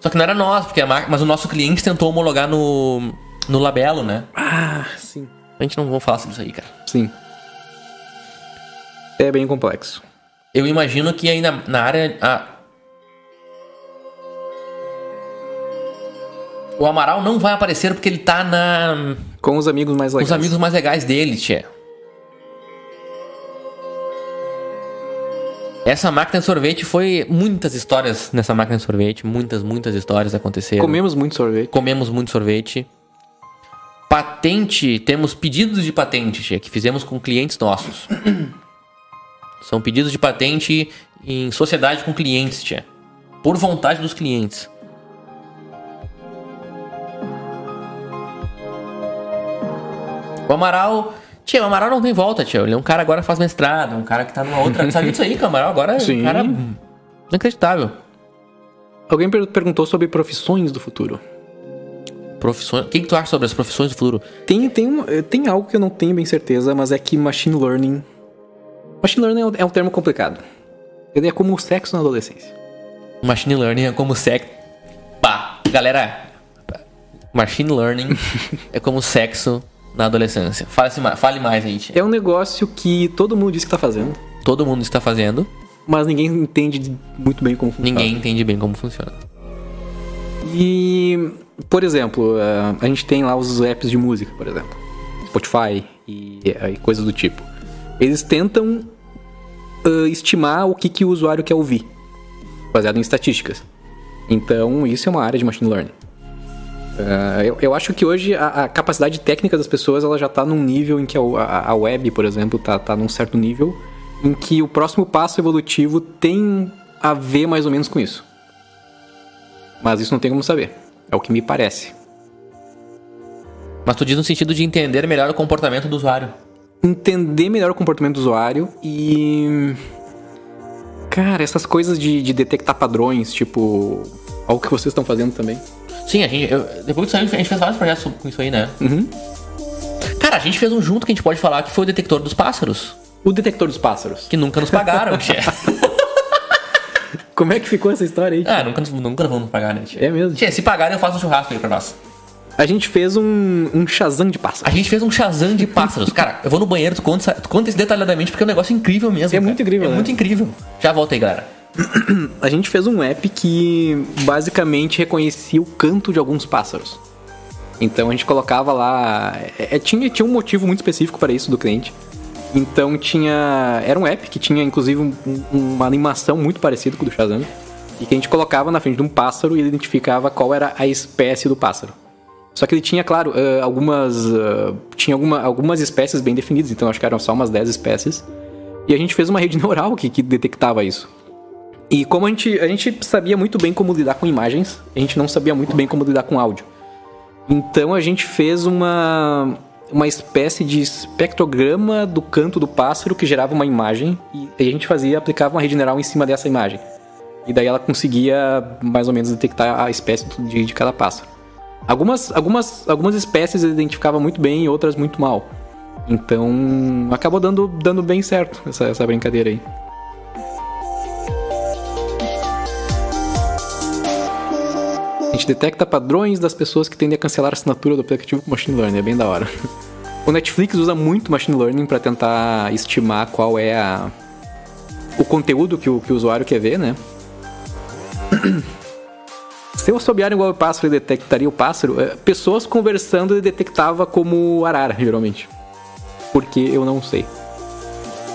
Só que não era nós, porque a máquina, mas o nosso cliente tentou homologar no, no labelo, né? Ah, sim. A gente não vai falar sobre isso aí, cara. Sim. É bem complexo. Eu imagino que aí na, na área. a- O Amaral não vai aparecer porque ele tá na. Com os amigos mais com legais. os amigos mais legais dele, tchê. Essa máquina de sorvete foi muitas histórias nessa máquina de sorvete, muitas, muitas histórias aconteceram. Comemos muito sorvete. Comemos muito sorvete. Patente, temos pedidos de patente tia, que fizemos com clientes nossos. São pedidos de patente em sociedade com clientes, tia. Por vontade dos clientes. O Amaral. Tia, o Amaral não tem volta, tia. Ele é um cara agora faz mestrado, um cara que tá numa outra. Sabe disso aí, que o Amaral agora é um Sim. cara inacreditável. Alguém per- perguntou sobre profissões do futuro. Profissões. O que, que tu acha sobre as profissões do futuro? Tem, tem, um- eh, tem algo que eu não tenho bem certeza, mas é que machine learning. Machine learning é um, é um termo complicado. Ele é como o sexo na adolescência. Machine Learning é como sexo. Pá, galera. Machine Learning é como sexo na adolescência. Fale, mais, fale mais aí, tia. É um negócio que todo mundo diz que tá fazendo, Todo mundo está fazendo, mas ninguém entende muito bem como funciona. ninguém entende bem como funciona. E, por exemplo, eh, a gente tem lá os apps de música, por exemplo. Spotify e, e coisas do tipo. Eles tentam ah, estimar o que, que o usuário quer ouvir, baseado em estatísticas. Então, isso é uma área de machine learning. Ah, eu, eu acho que hoje a, a capacidade técnica das pessoas ela já está num nível em que a, a- a web, por exemplo, está tá num certo nível em que o próximo passo evolutivo tem a ver mais ou menos com isso. Mas isso não tem como saber. É o que me parece. Mas tu diz no sentido de entender melhor o comportamento do usuário. Entender melhor o comportamento do usuário e. Cara, essas coisas de, de detectar padrões, tipo. Algo que vocês estão fazendo também. Sim, a gente. eu- depois disso aí, a gente fez vários projetos com isso aí, né? Uhum. Cara, a gente fez um junto que a gente pode falar que foi o detector dos pássaros. O detector dos pássaros. Que nunca nos pagaram, tia. Como é que ficou essa história aí? Ah, nunca, nunca vão nos pagar, né, tia? É mesmo. Tia, se pagarem, eu faço um churrasco aí pra nós. A gente fez um, um Shazam de pássaros. A gente fez um Shazam de pássaros. Cara, eu vou no banheiro, tu conta, tu conta isso detalhadamente, porque é um negócio incrível mesmo. É cara. muito incrível, É né? muito incrível. Já volta aí, galera. A gente fez um app que basicamente reconhecia o canto de alguns pássaros. Então a gente colocava lá. é, é, tinha, tinha um motivo muito específico para isso do cliente. Então tinha. Era um app que tinha inclusive um- um- uma animação muito parecida com o do Shazam. E que a gente colocava na frente de um pássaro e ele identificava qual era a espécie do pássaro. Só que ele tinha, claro, ah, algumas. ah, tinha alguma- algumas espécies bem definidas, então acho que eram só umas 10 espécies. E a gente fez uma rede neural que, que detectava isso. E como a gente, a gente sabia muito bem como lidar com imagens, a gente não sabia muito bem como lidar com áudio. Então a gente fez uma, uma espécie de espectrograma do canto do pássaro que gerava uma imagem e a gente fazia, aplicava uma rede neural em cima dessa imagem. E daí ela conseguia mais ou menos detectar a espécie de, de cada pássaro. Algumas, algumas, algumas espécies identificava muito bem e outras muito mal. Então acabou dando, dando bem certo essa, essa brincadeira aí. Gente detecta padrões das pessoas que tendem a cancelar a assinatura do aplicativo com machine learning, é bem da hora. O Netflix usa muito machine learning para tentar estimar qual é a o conteúdo que o, que o usuário quer ver, né? Se eu assobiar igual o pássaro e detectaria o pássaro, é, pessoas conversando ele detectava como arara, geralmente. Porque eu não sei.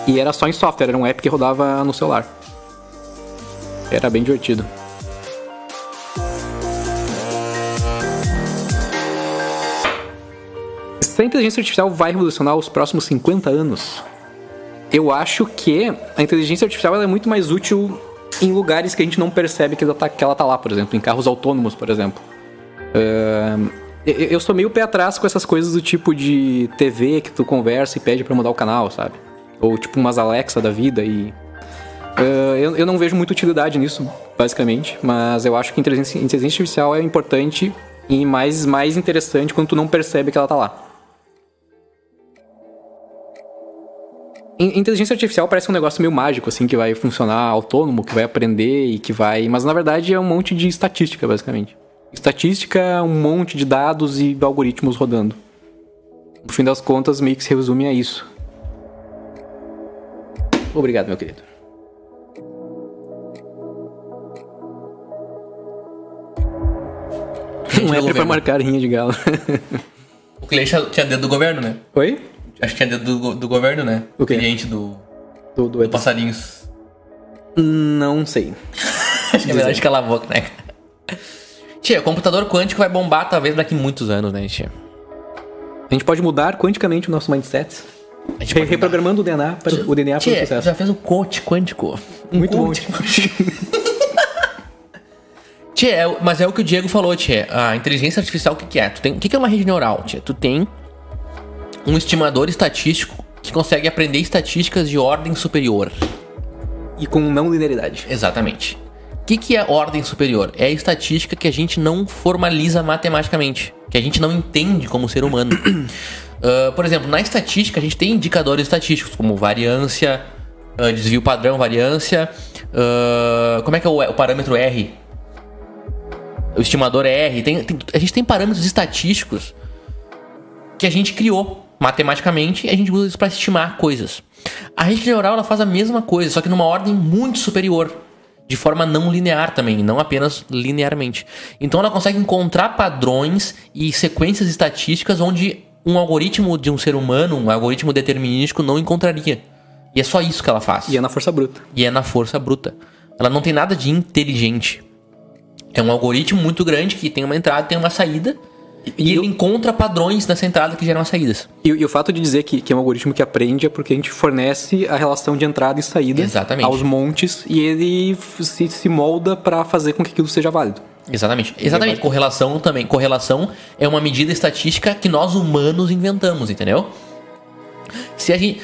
E era só em software, era um app que rodava no celular. Era bem divertido. Se a inteligência artificial vai revolucionar os próximos 50 anos, eu acho que a inteligência artificial é muito mais útil em lugares que a gente não percebe que ela tá, que ela tá lá, por exemplo, em carros autônomos, por exemplo. Ahn, eu- sou meio pé atrás com essas coisas do tipo de TV que tu conversa e pede pra mudar o canal, sabe? Ou tipo umas Alexa da vida e. Ah, eu, eu não vejo muita utilidade nisso, basicamente, mas eu acho que inteligência, inteligência artificial é importante e mais, mais interessante quando tu não percebe que ela tá lá. Inteligência artificial parece um negócio meio mágico, assim, que vai funcionar autônomo, que vai aprender e que vai. Mas na verdade é um monte de estatística, basicamente. Estatística é um monte de dados e algoritmos rodando. No fim das contas, meio que se resume a isso. Obrigado, meu querido. Um app pra marcar rinha de galo. O cliente tinha- tinha dedo do governo, né? Oi? Acho que tinha dedo do, do governo, né? O quê? cliente do, Do, do, do Passarinhos. Não sei. Acho que é melhor de calar a boca, né? Tia, computador quântico vai bombar talvez daqui a muitos anos, né, tia? A gente pode mudar quanticamente o nosso mindset. A gente Re- reprogramando o DNA para o DNA para o sucesso. já fez o coach quântico. Um Muito bom. coach. Tia, é o- mas é o que o Diego falou, tia. A inteligência artificial, o que, que é? O que, que é uma rede neural, tia? Tu tem um estimador estatístico que consegue aprender estatísticas de ordem superior. E com não linearidade. Exatamente. O que, que é ordem superior? É a estatística que a gente não formaliza matematicamente, que a gente não entende como ser humano. Ah, por exemplo, na estatística a gente tem indicadores estatísticos como variância, ah, desvio padrão, variância. ah, como é que é o, o parâmetro R? O estimador é R. Tem- tem- a gente tem parâmetros estatísticos que a gente criou matematicamente e a gente usa isso para estimar coisas. A rede neural ela faz a mesma coisa, só que numa ordem muito superior, de forma não linear também, não apenas linearmente. Então ela consegue encontrar padrões e sequências estatísticas onde um algoritmo de um ser humano, um algoritmo determinístico não encontraria. E é só isso que ela faz. E é na força bruta. E é na força bruta. Ela não tem nada de inteligente. É um algoritmo muito grande que tem uma entrada e tem uma saída. E, eu- ele encontra padrões nessa entrada que geram as saídas. E, e o fato de dizer que, que é um algoritmo que aprende é porque a gente fornece a relação de entrada e saída Exatamente. aos montes e ele se, se molda para fazer com que aquilo seja válido. Exatamente. Exatamente. Correlação também. Correlação é uma medida estatística que nós humanos inventamos, entendeu? Se a gente.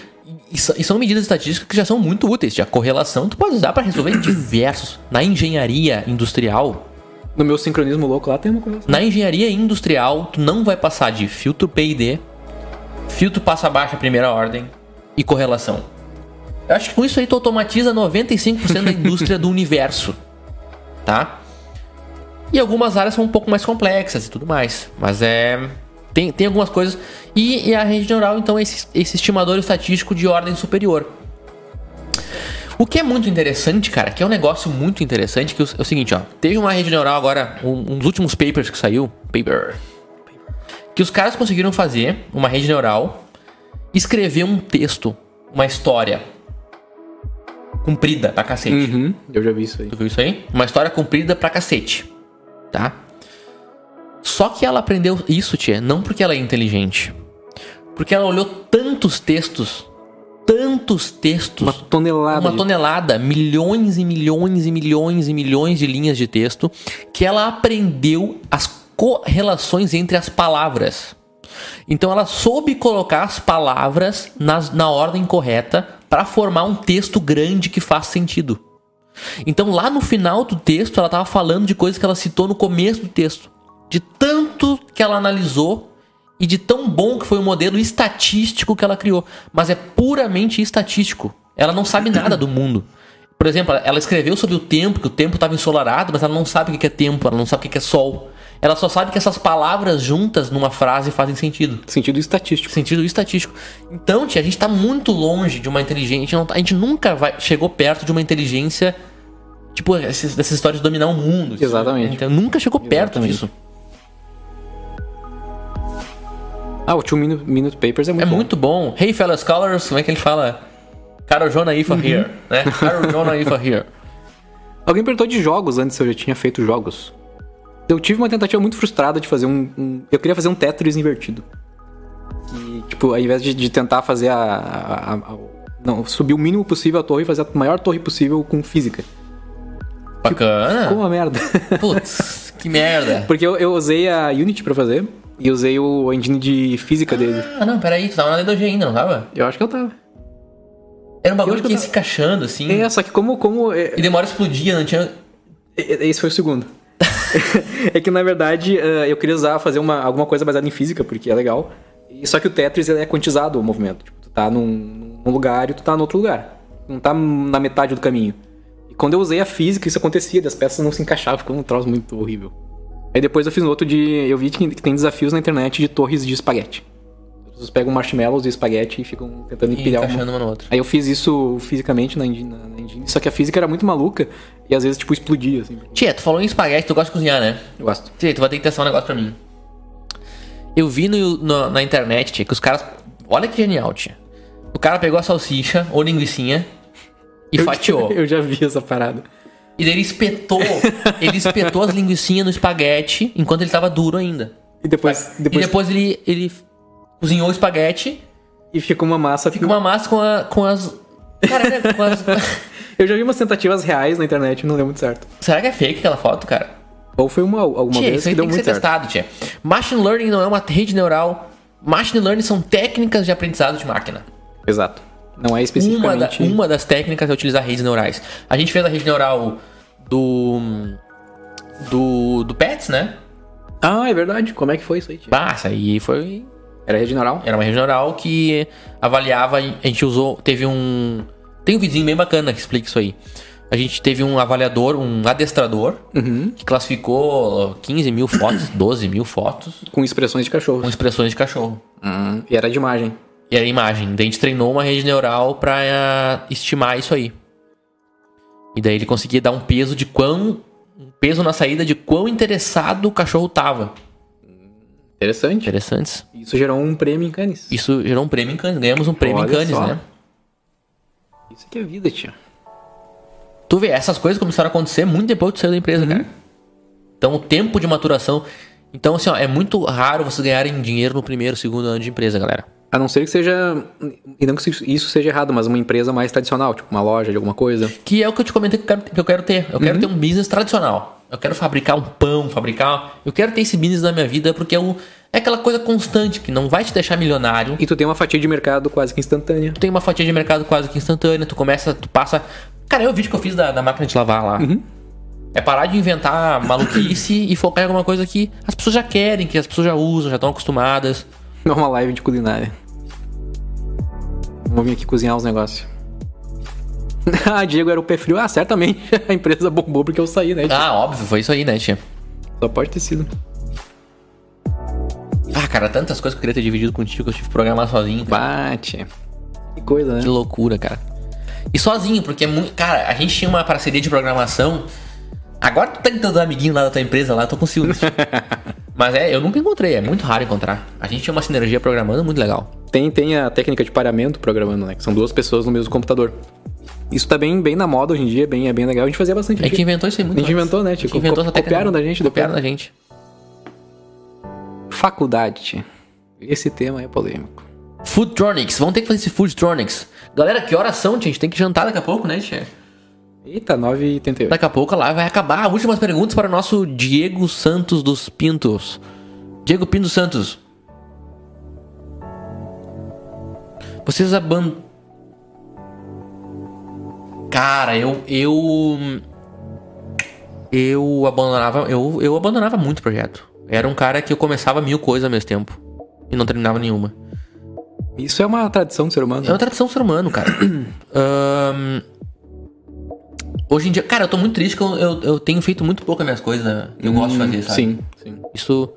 E e são medidas estatísticas que já são muito úteis. A correlação tu pode usar para resolver diversos. Na engenharia industrial, No meu sincronismo louco lá tem uma coisa. Na engenharia industrial, tu não vai passar de filtro PID, filtro passa baixa primeira ordem e correlação. Eu acho que com isso aí tu automatiza 95% da indústria do universo. Tá? E algumas áreas são um pouco mais complexas e tudo mais. Mas é. Tem, tem algumas coisas. E, e a rede neural, então, é esse, esse estimador estatístico de ordem superior. O que é muito interessante, cara, que é um negócio muito interessante, que é o seguinte, ó. Teve uma rede neural agora, um, um dos últimos papers que saiu, paper, que os caras conseguiram fazer uma rede neural, escrever um texto, uma história comprida pra cacete. Uhum, eu já vi isso aí. Tu viu isso aí? Uma história comprida pra cacete. Tá? Só que ela aprendeu isso, tia, não porque ela é inteligente. Porque ela olhou tantos textos, tantos textos, Uma tonelada. uma de- tonelada, milhões e milhões e milhões e milhões de linhas de texto, que ela aprendeu as correlações entre as palavras. Então ela soube colocar as palavras nas- na ordem correta para formar um texto grande que faz sentido. Então lá no final do texto ela estava falando de coisas que ela citou no começo do texto. De tanto que ela analisou e de tão bom que foi o modelo estatístico que ela criou. Mas é puramente estatístico. Ela não sabe nada do mundo. Por exemplo, ela escreveu sobre o tempo, que o tempo estava ensolarado, mas ela não sabe o que é tempo, ela não sabe o que é sol. Ela só sabe que essas palavras juntas numa frase fazem sentido Sentido estatístico. sentido estatístico. Então, tia, a gente tá muito longe de uma inteligência. A gente, não tá- a gente nunca vai, chegou perto de uma inteligência. Tipo, esses- dessa história de dominar o mundo. Exatamente. Então, nunca chegou perto Exatamente. disso. Ah, o Two Minute, Minute Papers é muito É bom. muito bom. Hey, fellow scholars, como é que ele fala? Carol Jonah Ifa Uhum. here, né? Carol Jonah Ifa here. Alguém perguntou de jogos antes se eu já tinha feito jogos. Eu tive uma tentativa muito frustrada de fazer um. um- eu queria fazer um Tetris invertido. E, tipo, ao invés de, de tentar fazer a. a- a- a- não, subir o mínimo possível a torre e fazer a maior torre possível com física. Ficou Bacana. uma merda. Putz, que merda. Porque eu, eu usei a Unity pra fazer. E usei o engine de física dele. Ah, não, peraí, tu tava na D2G ainda, não tava? Eu acho que eu tava. Era um bagulho que que ia eu se encaixando, assim. É, só que como. como é, E demora explodia, não tinha. Esse foi o segundo. é que na verdade eh, eu queria usar, fazer uma, alguma coisa baseada em física, porque é legal. Só que o Tetris ele é quantizado o movimento. Tipo, tu tá num, num lugar e tu tá no outro lugar. Não tá na metade do caminho. E quando eu usei a física, isso acontecia, das peças não se encaixavam, ficou um troço muito horrível. Aí depois eu fiz um outro de. Eu vi que tem desafios na internet de torres de espaguete. As pessoas pegam marshmallows e espaguete e ficam tentando E empilhar uma, uma na outra. Aí eu fiz isso fisicamente na engine, na, engine, só que a física era muito maluca e às vezes, tipo, explodia, assim. Tia, tu falou em espaguete, tu gosta de cozinhar, né? Eu gosto. Tia, tu vai ter que testar um negócio pra mim. Eu vi no, no- na internet, tia, que os caras. Olha que genial, tia. O cara pegou a salsicha ou linguiçinha, e Eu- fatiou. Eu já vi essa parada. E daí ele espetou, ele espetou as linguiçinhas no espaguete enquanto ele tava duro ainda. E depois, E depois, depois ele, ele cozinhou o espaguete, e fica uma massa. fica uma massa com, a, com as. Cara, com as. Eu já vi umas tentativas reais na internet, não deu muito certo. Será que é fake aquela foto, cara? Ou foi uma alguma Tia, vez isso aí que deu tem que muito ser certo. testado, tia. Machine Learning não é uma rede neural. Machine Learning são técnicas de aprendizado de máquina. Exato. Não é Uma, da- especificamente. uma das técnicas é utilizar redes neurais. A gente fez a rede neural do. do. do Pets, né? Ah, é verdade. Como é que foi isso aí, tia? Bah, essa aí foi. Era rede neural? Era uma rede neural que avaliava. A gente usou. Teve um. Tem um vizinho bem bacana que explica isso aí. A gente teve um avaliador, um adestrador, Uhum. que classificou 15 mil fotos, 12 mil fotos Com expressões de cachorro. com expressões de cachorro. Hum, e era de imagem. E era imagem. Daí a gente treinou uma rede neural pra eh, estimar isso aí. E daí ele conseguia dar um peso de quão. Um peso na saída de quão interessado o cachorro tava. Interessante. Interessantes. Isso gerou um prêmio em Cannes. Isso gerou um prêmio em Cannes. Ganhamos um prêmio Olha em Cannes, só. né? Isso que é vida, tia. Tu vê, essas coisas começaram a acontecer muito depois de sair da empresa, cara. Então o tempo de maturação. Então, assim, ó, é muito raro vocês ganharem dinheiro no primeiro, segundo ano de empresa, galera. A não ser que seja. E não que isso seja errado, mas uma empresa mais tradicional, tipo uma loja de alguma coisa. Que é o que eu te comentei que eu quero, que eu quero ter. Eu quero ter um business tradicional. Eu quero fabricar um pão, fabricar. Eu quero ter esse business na minha vida porque é, o, é aquela coisa constante que não vai te deixar milionário. E tu tem uma fatia de mercado quase que instantânea. Tu tem uma fatia de mercado quase que instantânea. Tu começa, tu passa. Cara, é o vídeo que eu fiz da, da máquina de lavar lá. É parar de inventar maluquice e focar em alguma coisa que as pessoas já querem, que as pessoas já usam, já estão acostumadas. Não é uma live de culinária. Vamos vir aqui cozinhar uns negócios. ah, Diego era o pé frio. Ah, certamente a empresa bombou porque eu saí, né? tia? Ah, óbvio, foi isso aí, né, tia? Só pode ter sido. Ah, cara, tantas coisas que eu queria ter dividido contigo que eu tive que programar sozinho. cara. Bate. Que coisa, né? Que loucura, cara. E sozinho, porque é muito. Cara, a gente tinha uma parceria de programação. Agora tu tá teus amiguinhos lá da tua empresa lá, eu tô com ciúmes. Mas é, eu nunca encontrei, é muito raro encontrar. A gente tinha uma sinergia programando muito legal. Tem, tem a técnica de pareamento programando, né? Que são duas pessoas no mesmo computador. Isso tá bem, bem na moda hoje em dia, bem, é bem legal. A gente fazia bastante. A gente inventou isso aí muito A gente antes. inventou, né, A gente Tico? inventou Co- copiaram da gente. Copiaram da gente. Faculdade. Esse tema é polêmico. Foodtronics, vamos ter que fazer esse Foodtronics. Galera, que horas são? A gente tem que jantar daqui a pouco, né, tia? Eita, 9h38. Daqui a pouco a live vai acabar. Últimas perguntas para o nosso Diego Santos dos Pintos. Diego Pinto Santos. Vocês aban... Cara, eu... Eu... Eu abandonava... Eu, eu abandonava muito o projeto. Era um cara que eu começava mil coisas ao mesmo tempo. E não terminava nenhuma. Isso é uma tradição do ser humano. É uma tradição do ser humano, cara. Ahn, hoje em dia, cara, eu tô muito triste que eu, eu, eu tenho feito muito pouco as minhas coisas. né? Eu gosto de fazer, sabe? Sim, sim. Isso.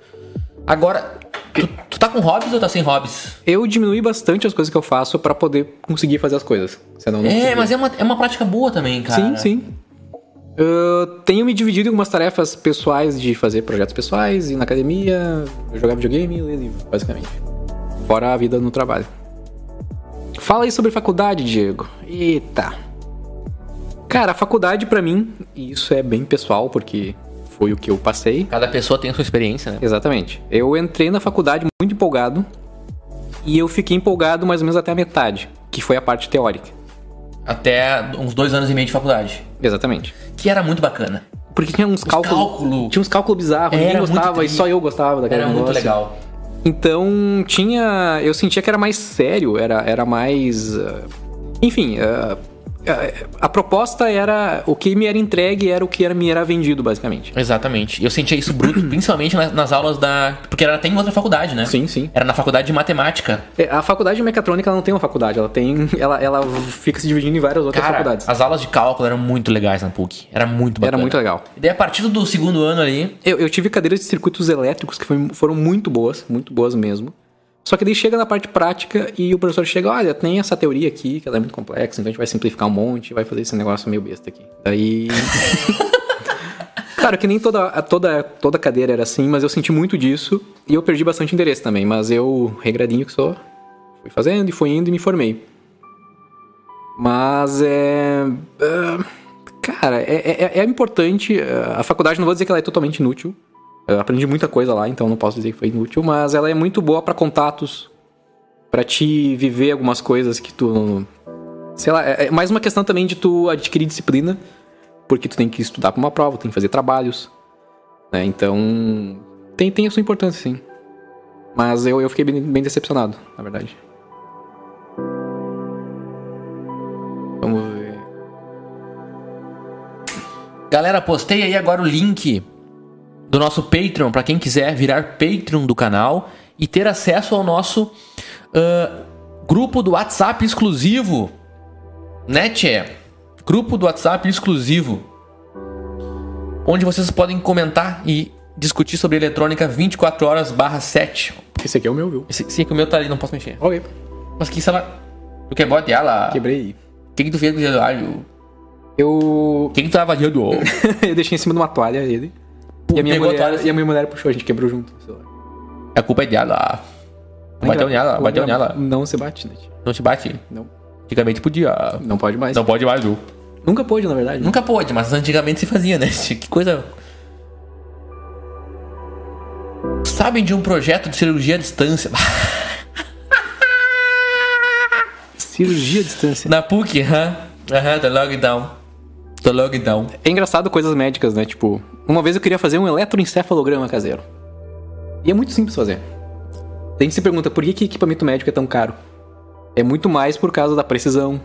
Agora, tu, tu tá com hobbies ou tá sem hobbies? Eu diminui bastante as coisas que eu faço pra poder conseguir fazer as coisas. Senão não É, mas é uma, é uma prática boa também, cara. Sim, sim. Eu tenho me dividido em algumas tarefas pessoais de fazer projetos pessoais, ir na academia, jogar videogame e ler livro, basicamente. Fora a vida no trabalho. Fala aí sobre faculdade, Diego. Eita. Cara, a faculdade pra mim, e isso é bem pessoal, porque foi o que eu passei. Cada pessoa tem a sua experiência, né? Exatamente. Eu entrei na faculdade muito empolgado e eu fiquei empolgado mais ou menos até a metade, que foi a parte teórica. Até uns dois anos e meio de faculdade. Exatamente. Que era muito bacana. Porque tinha uns cálculos. cálculo. Tinha uns cálculos bizarros, ninguém muito gostava tri. e só eu gostava daquele Era muito negócio. legal. Então tinha. Eu sentia que era mais sério, era, era mais. ah, enfim, ah, ah, a proposta era. O que me era entregue era o que era, me era vendido, basicamente. Exatamente. Eu sentia isso bruto, principalmente nas, nas aulas da. Porque era até em outra faculdade, né? Sim, sim. Era na faculdade de matemática. É, A faculdade de mecatrônica ela não tem uma faculdade, ela tem. Ela, ela fica se dividindo em várias outras Cara, faculdades. as aulas de cálculo eram muito legais na PUC. Era muito bacana. Era muito legal. E daí, a partir do segundo ano ali, Eu, eu tive cadeiras de circuitos elétricos que foi- foram muito boas, muito boas mesmo. Só que daí chega na parte prática e o professor chega, olha, tem essa teoria aqui, que ela é muito complexa, então a gente vai simplificar um monte e vai fazer esse negócio meio besta aqui. Daí. Claro que nem toda, toda, toda cadeira era assim, mas eu senti muito disso e eu perdi bastante interesse também. Mas eu, regradinho que sou, fui fazendo e fui indo e me formei. Mas é. é, cara, é, é, é importante. A faculdade, não vou dizer que ela é totalmente inútil. Eu aprendi muita coisa lá, então não posso dizer que foi inútil, mas ela é muito boa para contatos, para te viver algumas coisas que tu. Sei lá, é mais uma questão também de tu adquirir disciplina, porque tu tem que estudar para uma prova, tem que fazer trabalhos, né? Então, tem, tem a sua importância, sim. Mas eu, eu fiquei bem, bem decepcionado, na verdade. Vamos ver. Galera, postei aí agora o link do nosso Patreon para quem quiser virar Patreon do canal e ter acesso ao nosso uh, grupo do WhatsApp exclusivo, né, Tchê? Grupo do WhatsApp exclusivo, onde vocês podem comentar e discutir sobre eletrônica 24 horas barra 7. Esse aqui é o meu, viu? Esse, sim, é que o meu tá ali, não posso mexer. Ok. Mas que ela... Tu quer botar ela? Quebrei. O que, que tu fez com o celular? Eu. O que, que tu tava fazendo? eu deixei em cima de uma toalha ele. E a, minha Pegou mulher, e a minha mulher puxou, a gente quebrou junto. o celular. a culpa é dela. Bateu nela, bateu nela. Não se bate, né? Não te bate? Não. Antigamente podia. Não pode mais. Não pode mais, viu? Nunca pôde, na verdade. Nunca pôde, mas antigamente se fazia, né? Que coisa. Sabem de um projeto de cirurgia à distância? Cirurgia à distância. Na PUC, aham. Aham, tô logo Tô logo então. É engraçado coisas médicas, né? Tipo, uma vez eu queria fazer um eletroencefalograma caseiro. E é muito simples fazer. A gente se pergunta por que, que equipamento médico é tão caro? É muito mais por causa da precisão,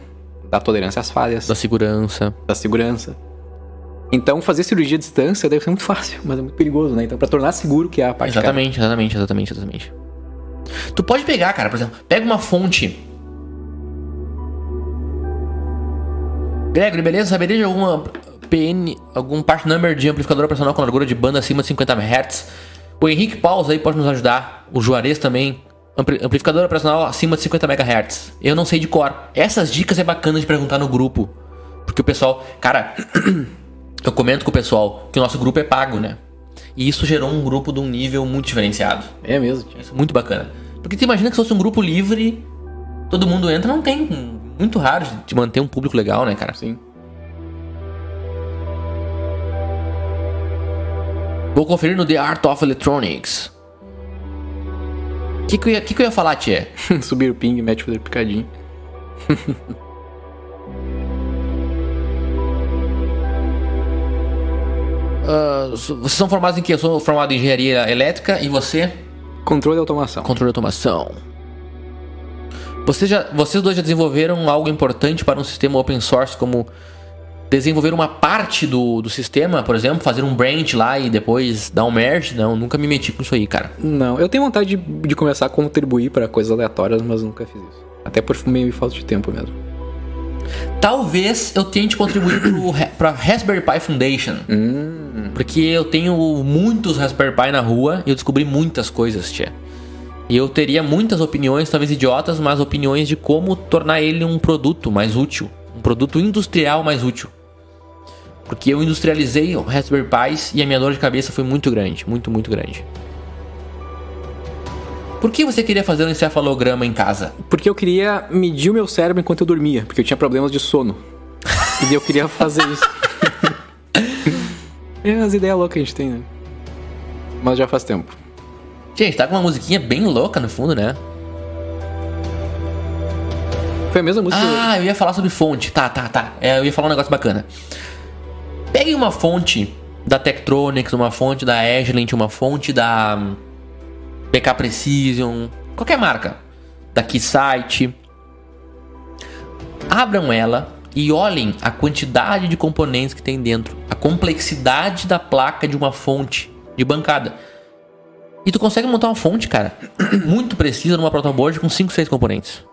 da tolerância às falhas, Da segurança. da segurança. Então, fazer cirurgia à distância deve ser muito fácil, mas é muito perigoso, né? Então, pra tornar seguro que é a parte cara. Exatamente, exatamente, exatamente, exatamente. Tu pode pegar, cara, por exemplo, pega uma fonte. Gregory, beleza? Saberia de alguma PN, algum part number de amplificador operacional com largura de banda acima de 50 Hz? O Henrique Paus aí pode nos ajudar. O Juarez também. Ampli- Amplificador operacional acima de 50 MHz. Eu não sei de cor. Essas dicas é bacana de perguntar no grupo. Porque o pessoal. Cara, eu comento com o pessoal que o nosso grupo é pago, né? E isso gerou um grupo de um nível muito diferenciado. É mesmo. Isso é muito bacana. Porque tu imagina que se fosse um grupo livre, todo mundo entra, não tem. Muito raro de manter um público legal, né, cara? Sim. Vou conferir no The Art of Electronics. O que, que, eu ia- que, que eu ia falar, Tia? Subir o ping, mete fazer picadinho. Ah, vocês são formados em quê? Eu sou formado em engenharia elétrica e você? Controle e automação. Controle de automação. Vocês, já, vocês dois já desenvolveram algo importante para um sistema open source, como desenvolver uma parte do, do sistema, por exemplo, fazer um branch lá e depois dar um merge? Não, nunca me meti com isso aí, cara. Não, eu tenho vontade de, de começar a contribuir para coisas aleatórias, mas nunca fiz isso. Até por meio falta de tempo mesmo. Talvez eu tente contribuir pro, Ra- pra Raspberry Pi Foundation. Porque eu tenho muitos Raspberry Pi na rua e eu descobri muitas coisas, tia. E eu teria muitas opiniões, talvez idiotas, mas opiniões de como tornar ele um produto mais útil. Um produto industrial mais útil. Porque eu industrializei o Raspberry Pis e a minha dor de cabeça foi muito grande. Muito, muito grande. Por que você queria fazer um encefalograma em casa? Porque eu queria medir o meu cérebro enquanto eu dormia, porque eu tinha problemas de sono. E eu queria fazer isso. é as ideias loucas que a gente tem, né? Mas já faz tempo. Gente, tá com uma musiquinha bem louca no fundo, né? Foi a mesma música. Ah, eu ia falar sobre fonte. Tá, tá, tá. É, eu ia falar um negócio bacana. Pegue uma fonte da Tektronix, uma fonte da Agilent, uma fonte da hum, PK Precision, qualquer marca. Da Keysight. Abram ela e olhem a quantidade de componentes que tem dentro. A complexidade da placa de uma fonte de bancada. E tu consegue montar uma fonte, cara, muito precisa numa protoboard com 5, 6 componentes.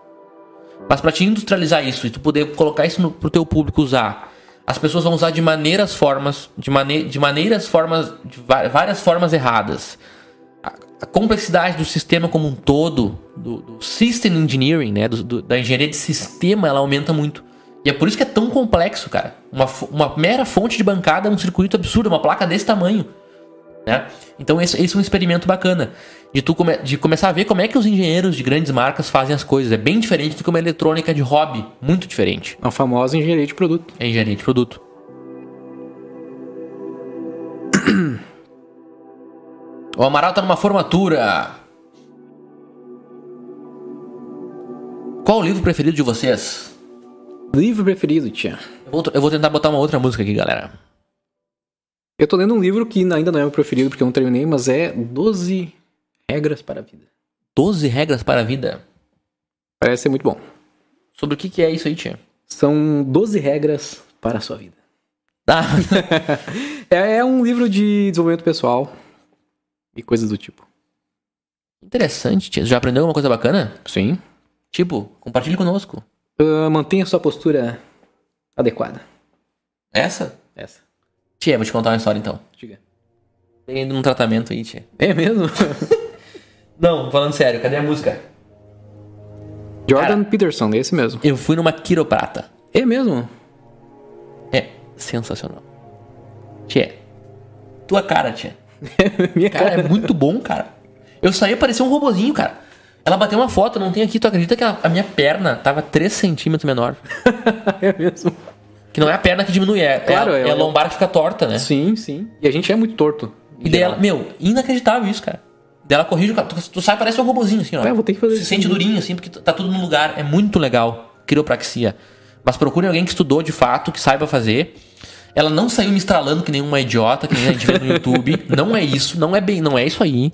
Mas para te industrializar isso e tu poder colocar isso no, pro teu público usar, as pessoas vão usar de maneiras formas, de, mane de maneiras formas, de várias formas erradas. A, a complexidade do sistema como um todo, do, do system engineering, né, do- do- da engenharia de sistema, ela aumenta muito. E é por isso que é tão complexo, cara. Uma, uma mera fonte de bancada é um circuito absurdo, uma placa desse tamanho. Né? Então esse, esse é um experimento bacana. De tu come, de começar a ver como é que os engenheiros de grandes marcas fazem as coisas. É bem diferente do que uma eletrônica de hobby. Muito diferente. A famosa engenharia de produto. É engenharia de produto. o Amaral tá numa formatura. Qual o livro preferido de vocês? Livro preferido, tia. Eu vou, eu vou tentar botar uma outra música aqui, galera. Eu tô lendo um livro que ainda não é meu preferido porque eu não terminei, mas é 12 Regras para a Vida. 12 regras para a vida. Parece ser muito bom. Sobre o que, que é isso aí, tia? São 12 regras para a sua vida. Ah, É, é um livro de desenvolvimento pessoal e coisas do tipo. interessante, tia. Você já aprendeu alguma coisa bacana? Sim. Tipo, compartilhe conosco. Ah, mantenha sua postura adequada. Essa? Essa. Tia, vou te contar uma história então. Diga. Tem indo num tratamento aí, tia. É mesmo? Não, falando sério, cadê a música? Jordan Peterson, é esse mesmo. Eu fui numa quiroprata. É mesmo? É sensacional. Tia, tua cara, tia. Minha Cara, é muito bom, cara. Eu saí e parecia um robozinho, cara. Ela bateu uma foto, não tem aqui, tu acredita que a, a minha perna tava 3 centímetros menor? é mesmo. Que não é a perna que diminui, é, Claro, é, a, é é a lombar que fica torta, né? Sim, sim. E a gente é muito torto. E daí ela, meu, inacreditável isso, cara. Daí ela corrige o cara. Tu, tu sai parece um robozinho, assim, ó. É, vou ter que fazer Se isso. sente durinho, assim, porque tá tudo no lugar. É muito legal. Quiropraxia. Mas procure alguém que estudou de fato, que saiba fazer. Ela não saiu me estralando que nem uma idiota, que nem a gente vê no YouTube. Não é isso, não é bem, não é isso aí.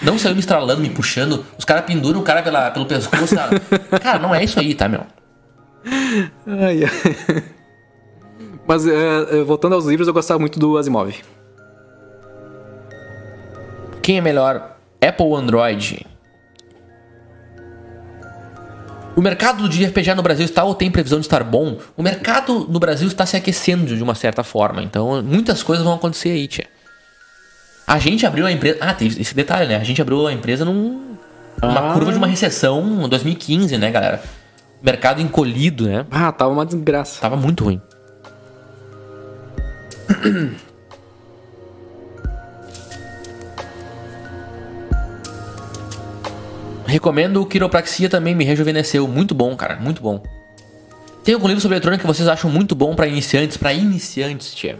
Não saiu me estralando, me puxando. Os caras penduram o cara pela, pelo pescoço. tá? Cara, não é isso aí, tá, meu? Ai, ai. Mas é, é, voltando aos livros, eu gostava muito do Asimov. Quem é melhor, Apple ou Android? O mercado de RPG no Brasil está ou tem previsão de estar bom? O mercado no Brasil está se aquecendo de uma certa forma. Então, muitas coisas vão acontecer aí, tia. A gente abriu a empresa. Ah, tem esse detalhe, né? A gente abriu a empresa num. Uma Ah. curva de uma recessão em 2015, né, galera? Mercado encolhido, né? Ah, tava uma desgraça. Tava muito ruim. Recomendo Quiropraxia também, me rejuvenesceu. Muito bom, cara, muito bom. Tem algum livro sobre eletrônica que vocês acham muito bom pra iniciantes? Pra iniciantes, tia.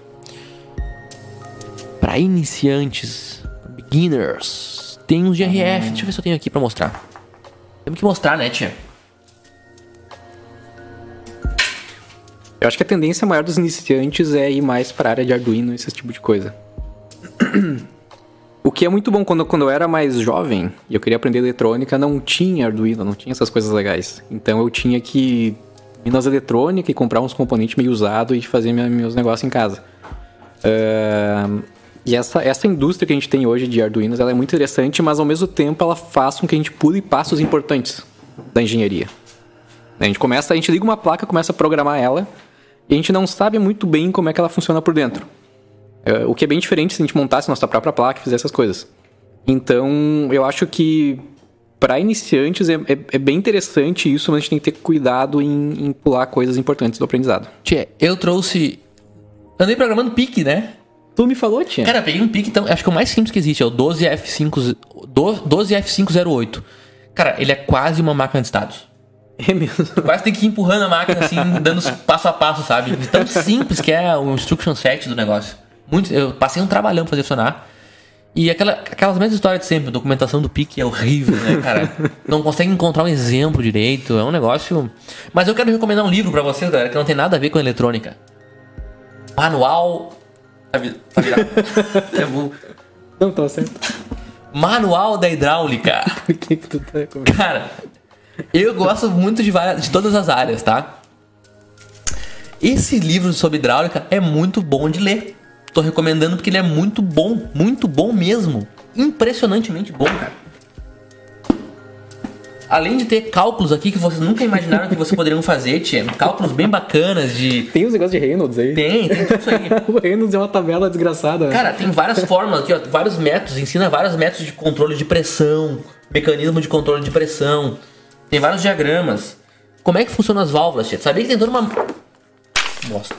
Pra iniciantes. Beginners. Tem uns de RF. Deixa eu ver se eu tenho aqui pra mostrar. Temos que mostrar, né, tia? Eu acho que a tendência maior dos iniciantes é ir mais pra área de Arduino, esse tipo de coisa. O que é muito bom quando, quando eu era mais jovem e eu queria aprender eletrônica, não tinha Arduino, não tinha essas coisas legais. Então eu tinha que ir nas eletrônicas e comprar uns componentes meio usados e fazer minha- meus negócios em casa. Ahn, e essa, essa indústria que a gente tem hoje de Arduinos, ela é muito interessante, mas ao mesmo tempo ela faz com que a gente pule passos importantes da engenharia. A gente começa, a gente liga uma placa, começa a programar ela e a gente não sabe muito bem como é que ela funciona por dentro. É, o que é bem diferente se a gente montasse nossa própria placa e fizesse essas coisas. Então, eu acho que para iniciantes é, é- é bem interessante isso, mas a gente tem que ter cuidado em, em pular coisas importantes do aprendizado. Tia, eu trouxe. Andei programando PIC, né? Tu me falou, tia? Cara, peguei um PIC, então, acho que é o mais simples que existe, é o 12F5, 12F508. Cara, ele é quase uma máquina de estados. É mesmo. Tu quase tem que ir empurrando a máquina assim, dando passo a passo, sabe? De tão simples que é o instruction set do negócio. Muito, eu passei um trabalhão pra fazer funcionar. E aquela, aquelas mesmas histórias de sempre, documentação do PIC é horrível, né, cara? Não consegue encontrar um exemplo direito, é um negócio. Mas eu quero recomendar um livro pra vocês, galera, que não tem nada a ver com eletrônica. Manual. Tá tá virado? É bu- Não, tá certo. Manual da hidráulica. Por que, que tu tá comigo? Cara, eu gosto muito de, várias, de todas as áreas, tá? Esse livro sobre hidráulica é muito bom de ler. Tô recomendando porque ele é muito bom, muito bom mesmo. Impressionantemente bom, cara. Além de ter cálculos aqui que vocês nunca imaginaram que vocês poderiam fazer, tia. Cálculos bem bacanas de. Tem os negócios de Reynolds aí? Tem, tem tudo isso aí. o Reynolds é uma tabela desgraçada. Cara, tem várias fórmulas aqui, ó, vários métodos, ensina vários métodos de controle de pressão, mecanismo de controle de pressão. Tem vários diagramas. Como é que funcionam as válvulas, tia? Sabia que tem toda uma Bosta.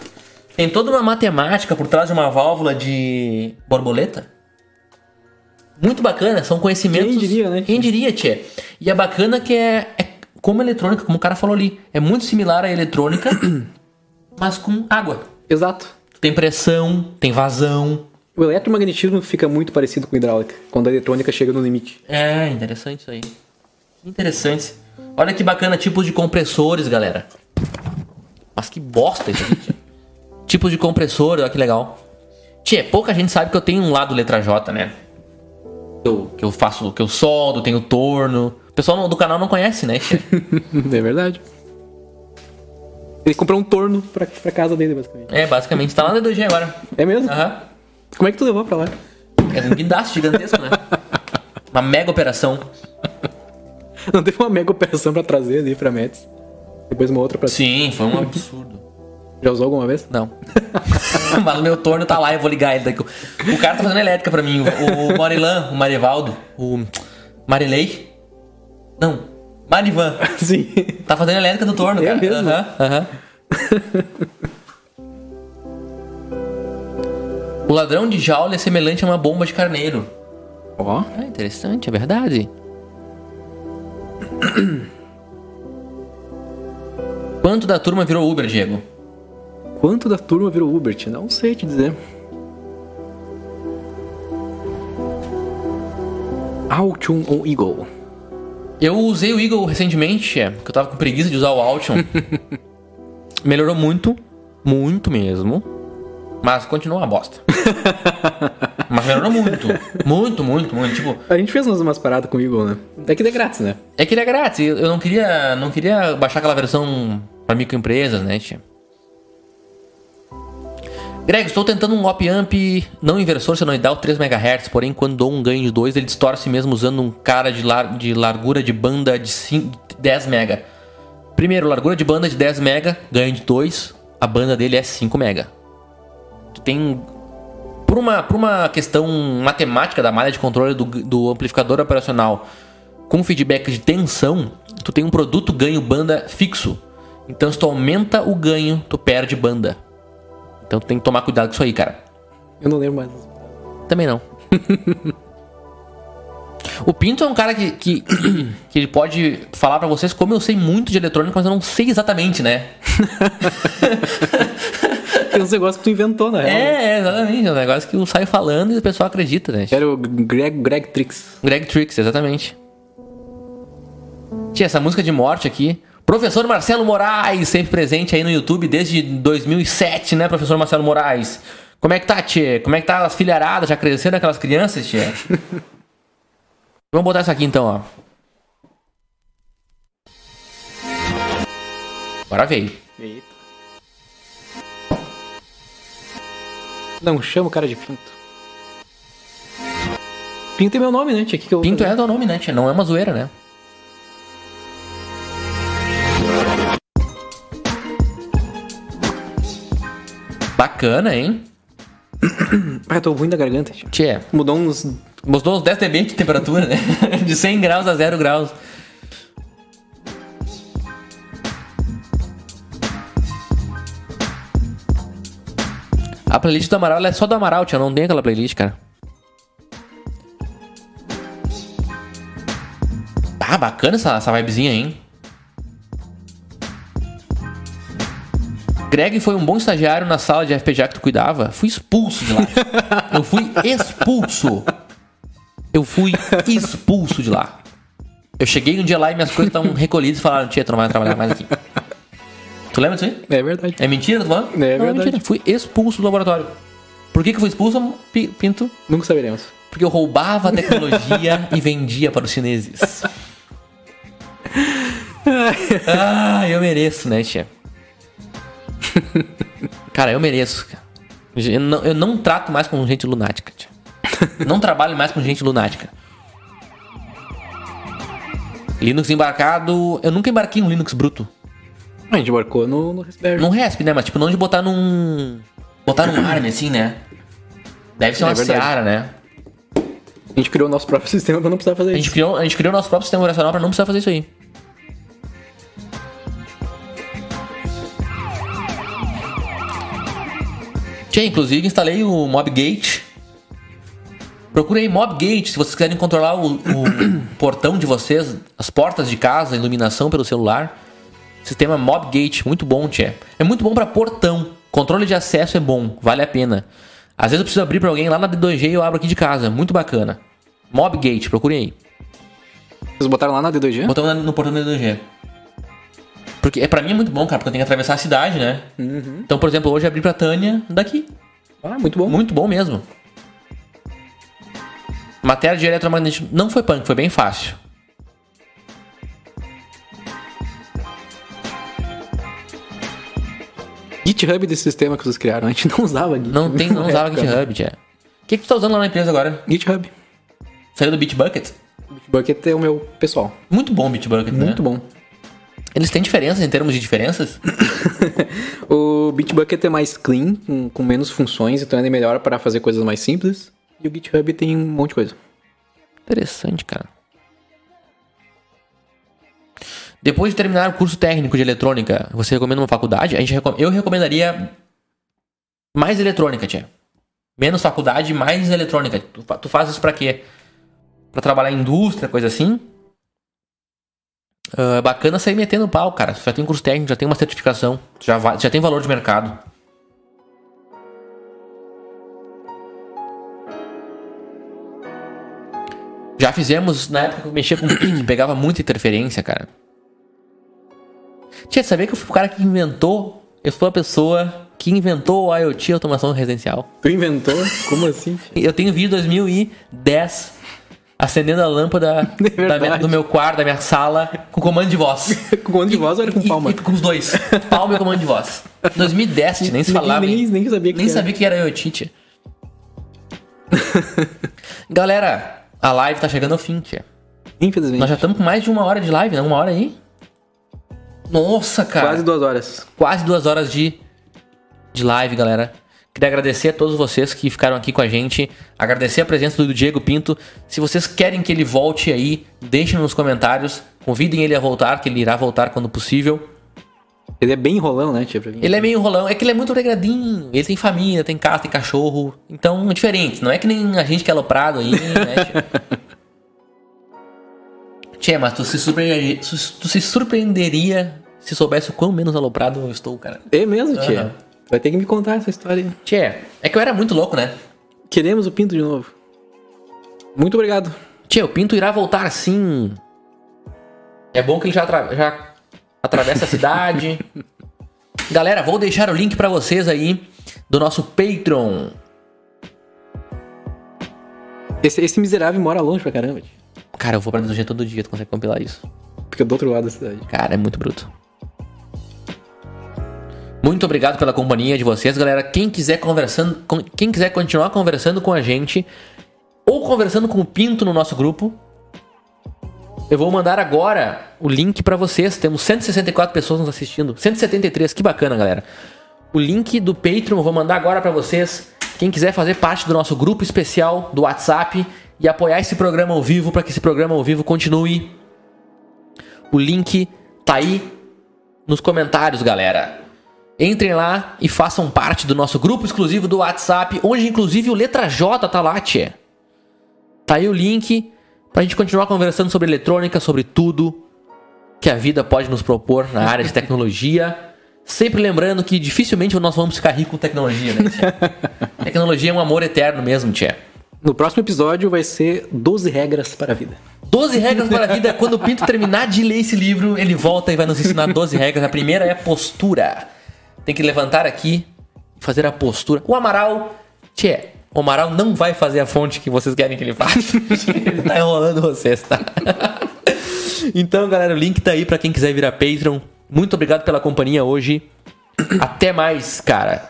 Tem toda uma matemática por trás de uma válvula de borboleta? Muito bacana, são conhecimentos. Quem diria, né, Quem diria, tchê? E é bacana que é, é como eletrônica, como o cara falou ali. É muito similar à eletrônica, mas com água. Exato. Tem pressão, tem vazão. O eletromagnetismo fica muito parecido com hidráulica, quando a eletrônica chega no limite. É, interessante isso aí. Interessante. Olha que bacana, tipos de compressores, galera. Mas que bosta isso aqui, tipos de compressor, olha que legal. Tchê, pouca gente sabe que eu tenho um lado letra J, né? Que eu, que eu faço, que eu soldo, tenho torno. O pessoal do canal não conhece, né, é verdade. Ele comprou um torno pra, pra casa dele, basicamente. É, basicamente, tá lá na 2G agora. É mesmo? Aham. Como é que tu levou pra lá? É um guindaste gigantesco, né? Uma mega operação. Não teve uma mega operação pra trazer ali pra Mets. Depois uma outra pra Sim, foi um absurdo. Já usou alguma vez? Não. Mas o meu torno tá lá, eu vou ligar ele daqui. O cara tá fazendo elétrica pra mim. O, o Marilan, o Marivaldo, o Marilei. Não, Marivan. Sim. Tá fazendo elétrica do torno, É cara. mesmo? Aham, aham. o ladrão de jaula é semelhante a uma bomba de carneiro. Ó. É interessante, é verdade. Quanto da turma virou Uber, Diego? Quanto da turma virou Uber? Não sei te dizer. Altium ou Eagle? Eu usei o Eagle recentemente, é, porque eu tava com preguiça de usar o Altium. Melhorou muito, muito mesmo. Mas continua uma bosta. mas melhorou muito. Muito, muito, muito. Tipo, A gente fez umas, umas paradas com o Eagle, né? É que ele é grátis, né? é que ele é grátis. Eu eu não queria, não queria baixar aquela versão para microempresas, né, tia? Greg, estou tentando um op-amp não inversor senoidal 3 MHz, porém quando dou um ganho de 2, ele distorce mesmo usando um cara de, lar de largura de banda de 5 10 MB. Primeiro, largura de banda de 10 MB, ganho de 2, a banda dele é 5 MB. Tu tem por uma, por uma questão matemática da malha de controle do, do amplificador operacional com feedback de tensão, tu tem um produto ganho banda fixo. Então, se tu aumenta o ganho, tu perde banda. Então, tu tem que tomar cuidado com isso aí, cara. Eu não lembro mais. Também não. o Pinto é um cara que, que, que ele pode falar pra vocês como eu sei muito de eletrônica, mas eu não sei exatamente, né? Tem uns negócios que tu inventou, né? É, é, exatamente. É um negócio que eu saio falando e o pessoal acredita, né? Era o Greg, Greg Trix. Greg Tricks, exatamente. Tinha essa música de morte aqui. Professor Marcelo Moraes, sempre presente aí no YouTube desde 2007, né, professor Marcelo Moraes? Como é que tá, Tchê? Como é que tá as filharadas? Já cresceram aquelas crianças, Tchê? Vamos botar isso aqui então, ó. Agora veio. Eita. Não chama o cara de Pinto. Pinto é meu nome, né? Tinha que eu Pinto é teu nome, né, Tchê? Não é uma zoeira, né? Bacana, hein? Ah, tô ruim da garganta. tio. Tchê, Mudou uns. Mostrou uns 10 dB de temperatura, né? De 100 graus a 0 graus. A playlist do Amaral é só do Amaral, tia. Não tem aquela playlist, cara. Ah, bacana essa, essa vibezinha, hein? Greg foi um bom estagiário na sala de FPGA que tu cuidava. Fui expulso de lá. Eu fui expulso. Eu fui expulso de lá. Eu cheguei um dia lá e minhas coisas estavam recolhidas e falaram, tia, tu não vai trabalhar mais aqui. Tu lembra disso aí? É verdade. É mentira, tu falando? É Não, verdade. mentira. Fui expulso do laboratório. Por que, que eu fui expulso, Pi- Pinto? Nunca saberemos. Porque eu roubava a tecnologia e vendia para os chineses. ah, eu mereço, né, tia? Cara, eu mereço. cara. Eu não, eu não trato mais com gente lunática, tia. Não trabalho mais com gente lunática. Linux embarcado. Eu nunca embarquei um Linux bruto. A gente embarcou no, no Raspberry. Num RESP, né? Mas tipo, não de botar num. Botar num ARM assim, né? Deve ser É uma verdade. Seara, né? A gente criou o nosso próprio sistema pra não precisar fazer A gente isso. criou, a gente criou nosso próprio sistema operacional pra não precisar fazer isso aí. Tinha, inclusive, instalei o Mobgate Procure aí Mobgate, se vocês quiserem controlar o, o portão de vocês, as portas de casa, a iluminação pelo celular. Sistema Mobgate, muito bom, tchê. É muito bom para portão. Controle de acesso é bom, vale a pena. Às vezes eu preciso abrir para alguém lá na D2G e eu abro aqui de casa, muito bacana. Mobgate, procurem aí. Vocês botaram lá na D2G? Botamos no portão da D2G. Porque é, pra mim é muito bom, cara, porque eu tenho que atravessar a cidade, né? Uhum. Então, por exemplo, hoje eu abri pra Tânia daqui. Ah, muito bom. Muito bom mesmo. Matéria de eletromagnetismo não foi punk, foi bem fácil. GitHub desse sistema que vocês criaram, a gente não usava GitHub. Não tem, não usava época. GitHub, Tia. O que, que tu tá usando lá na empresa agora? GitHub. Saiu do Bitbucket? Bitbucket é o meu pessoal. Muito bom o Bitbucket, né? Muito bom. Eles têm diferenças em termos de diferenças? O Bitbucket é mais clean, com, com menos funções, então ele é melhor para fazer coisas mais simples. E o GitHub tem um monte de coisa. Interessante, cara. Depois de terminar o curso técnico de eletrônica, você recomenda uma faculdade? A gente recom- Eu recomendaria mais eletrônica, tia. Menos faculdade, mais eletrônica. Tu, tu faz isso pra quê? Pra trabalhar em indústria, coisa assim? É bacana sair metendo pau, cara. Tu já tem curso técnico, já tem uma certificação, já, já tem valor de mercado. Já fizemos na época que eu mexia com pegava muita interferência, cara. Tia, sabia que eu fui o cara que inventou? Eu sou a pessoa que inventou o IoT automação residencial. Tu inventou? Como assim? Eu tenho vídeo 2010 acendendo a lâmpada da minha- do meu quarto, da minha sala, com comando de voz. com comando de voz ou era com E- palma? E, com os dois. Palma e comando de voz. 2010, tia, nem se falava. Nem, nem, nem sabia que Nem era. sabia que era IoT, tia. Galera, a live tá chegando ao fim, tia. Infelizmente. Nós já estamos com mais de uma hora de live, né? Uma hora aí? Nossa, cara. Quase duas horas. quase duas horas de, de live, galera. Queria agradecer a todos vocês que ficaram aqui com a gente. Agradecer a presença do Diego Pinto. Se vocês querem que ele volte aí, deixem nos comentários. Convidem ele a voltar, que ele irá voltar quando possível. Ele é bem enrolão, né, tia, pra mim? Ele é meio enrolão, é que ele é muito regradinho. Ele tem família, tem casa, tem cachorro. Então é diferente. Não é que nem a gente que é aloprado aí, né? tio? Tchê, mas tu se, surpreenderia, tu se surpreenderia se soubesse o quão menos aloprado eu estou, cara. É mesmo, tia? Aham. Vai ter que me contar essa história aí. Tchê, é que eu era muito louco, né? Queremos o Pinto de novo. Muito obrigado. Tchê, o Pinto irá voltar sim. É bom que ele já, atra- já atravessa a cidade. Galera, vou deixar o link pra vocês aí do nosso Patreon. Esse, esse miserável mora longe pra caramba, tia. Cara, eu vou pra DG todo dia, tu consegue compilar isso. Fica do outro lado da cidade. Cara, é muito bruto. Muito obrigado pela companhia de vocês, galera. Quem quiser conversando, quem quiser continuar conversando com a gente ou conversando com o Pinto no nosso grupo, eu vou mandar agora o link pra vocês. Temos 164 pessoas nos assistindo, 173, que bacana, galera. O link do Patreon eu vou mandar agora pra vocês. Quem quiser fazer parte do nosso grupo especial do WhatsApp e apoiar esse programa ao vivo para que esse programa ao vivo continue o link tá aí nos comentários, galera. Entrem lá e façam parte do nosso grupo exclusivo do WhatsApp, onde inclusive o Letra J tá lá, tchê. Tá aí o link pra gente continuar conversando sobre eletrônica, sobre tudo que a vida pode nos propor na área de tecnologia. Sempre lembrando que dificilmente nós vamos ficar ricos com tecnologia, né, tchê? Tecnologia é um amor eterno mesmo, tchê. No próximo episódio vai ser 12 regras para a vida. 12 regras para a vida. Quando o Pinto terminar de ler esse livro, ele volta e vai nos ensinar 12 regras. A primeira é a postura. Tem que levantar aqui e fazer a postura. O Amaral, tchê, o Amaral não vai fazer a fonte que vocês querem que ele faça. ele tá enrolando vocês, tá? então, galera, o link tá aí para quem quiser virar Patreon. Muito obrigado pela companhia hoje. Até mais, cara.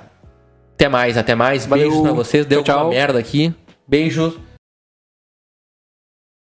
Até mais, até mais. Beijos pra vocês. Deu Tchau, tchau. merda aqui. Beijos.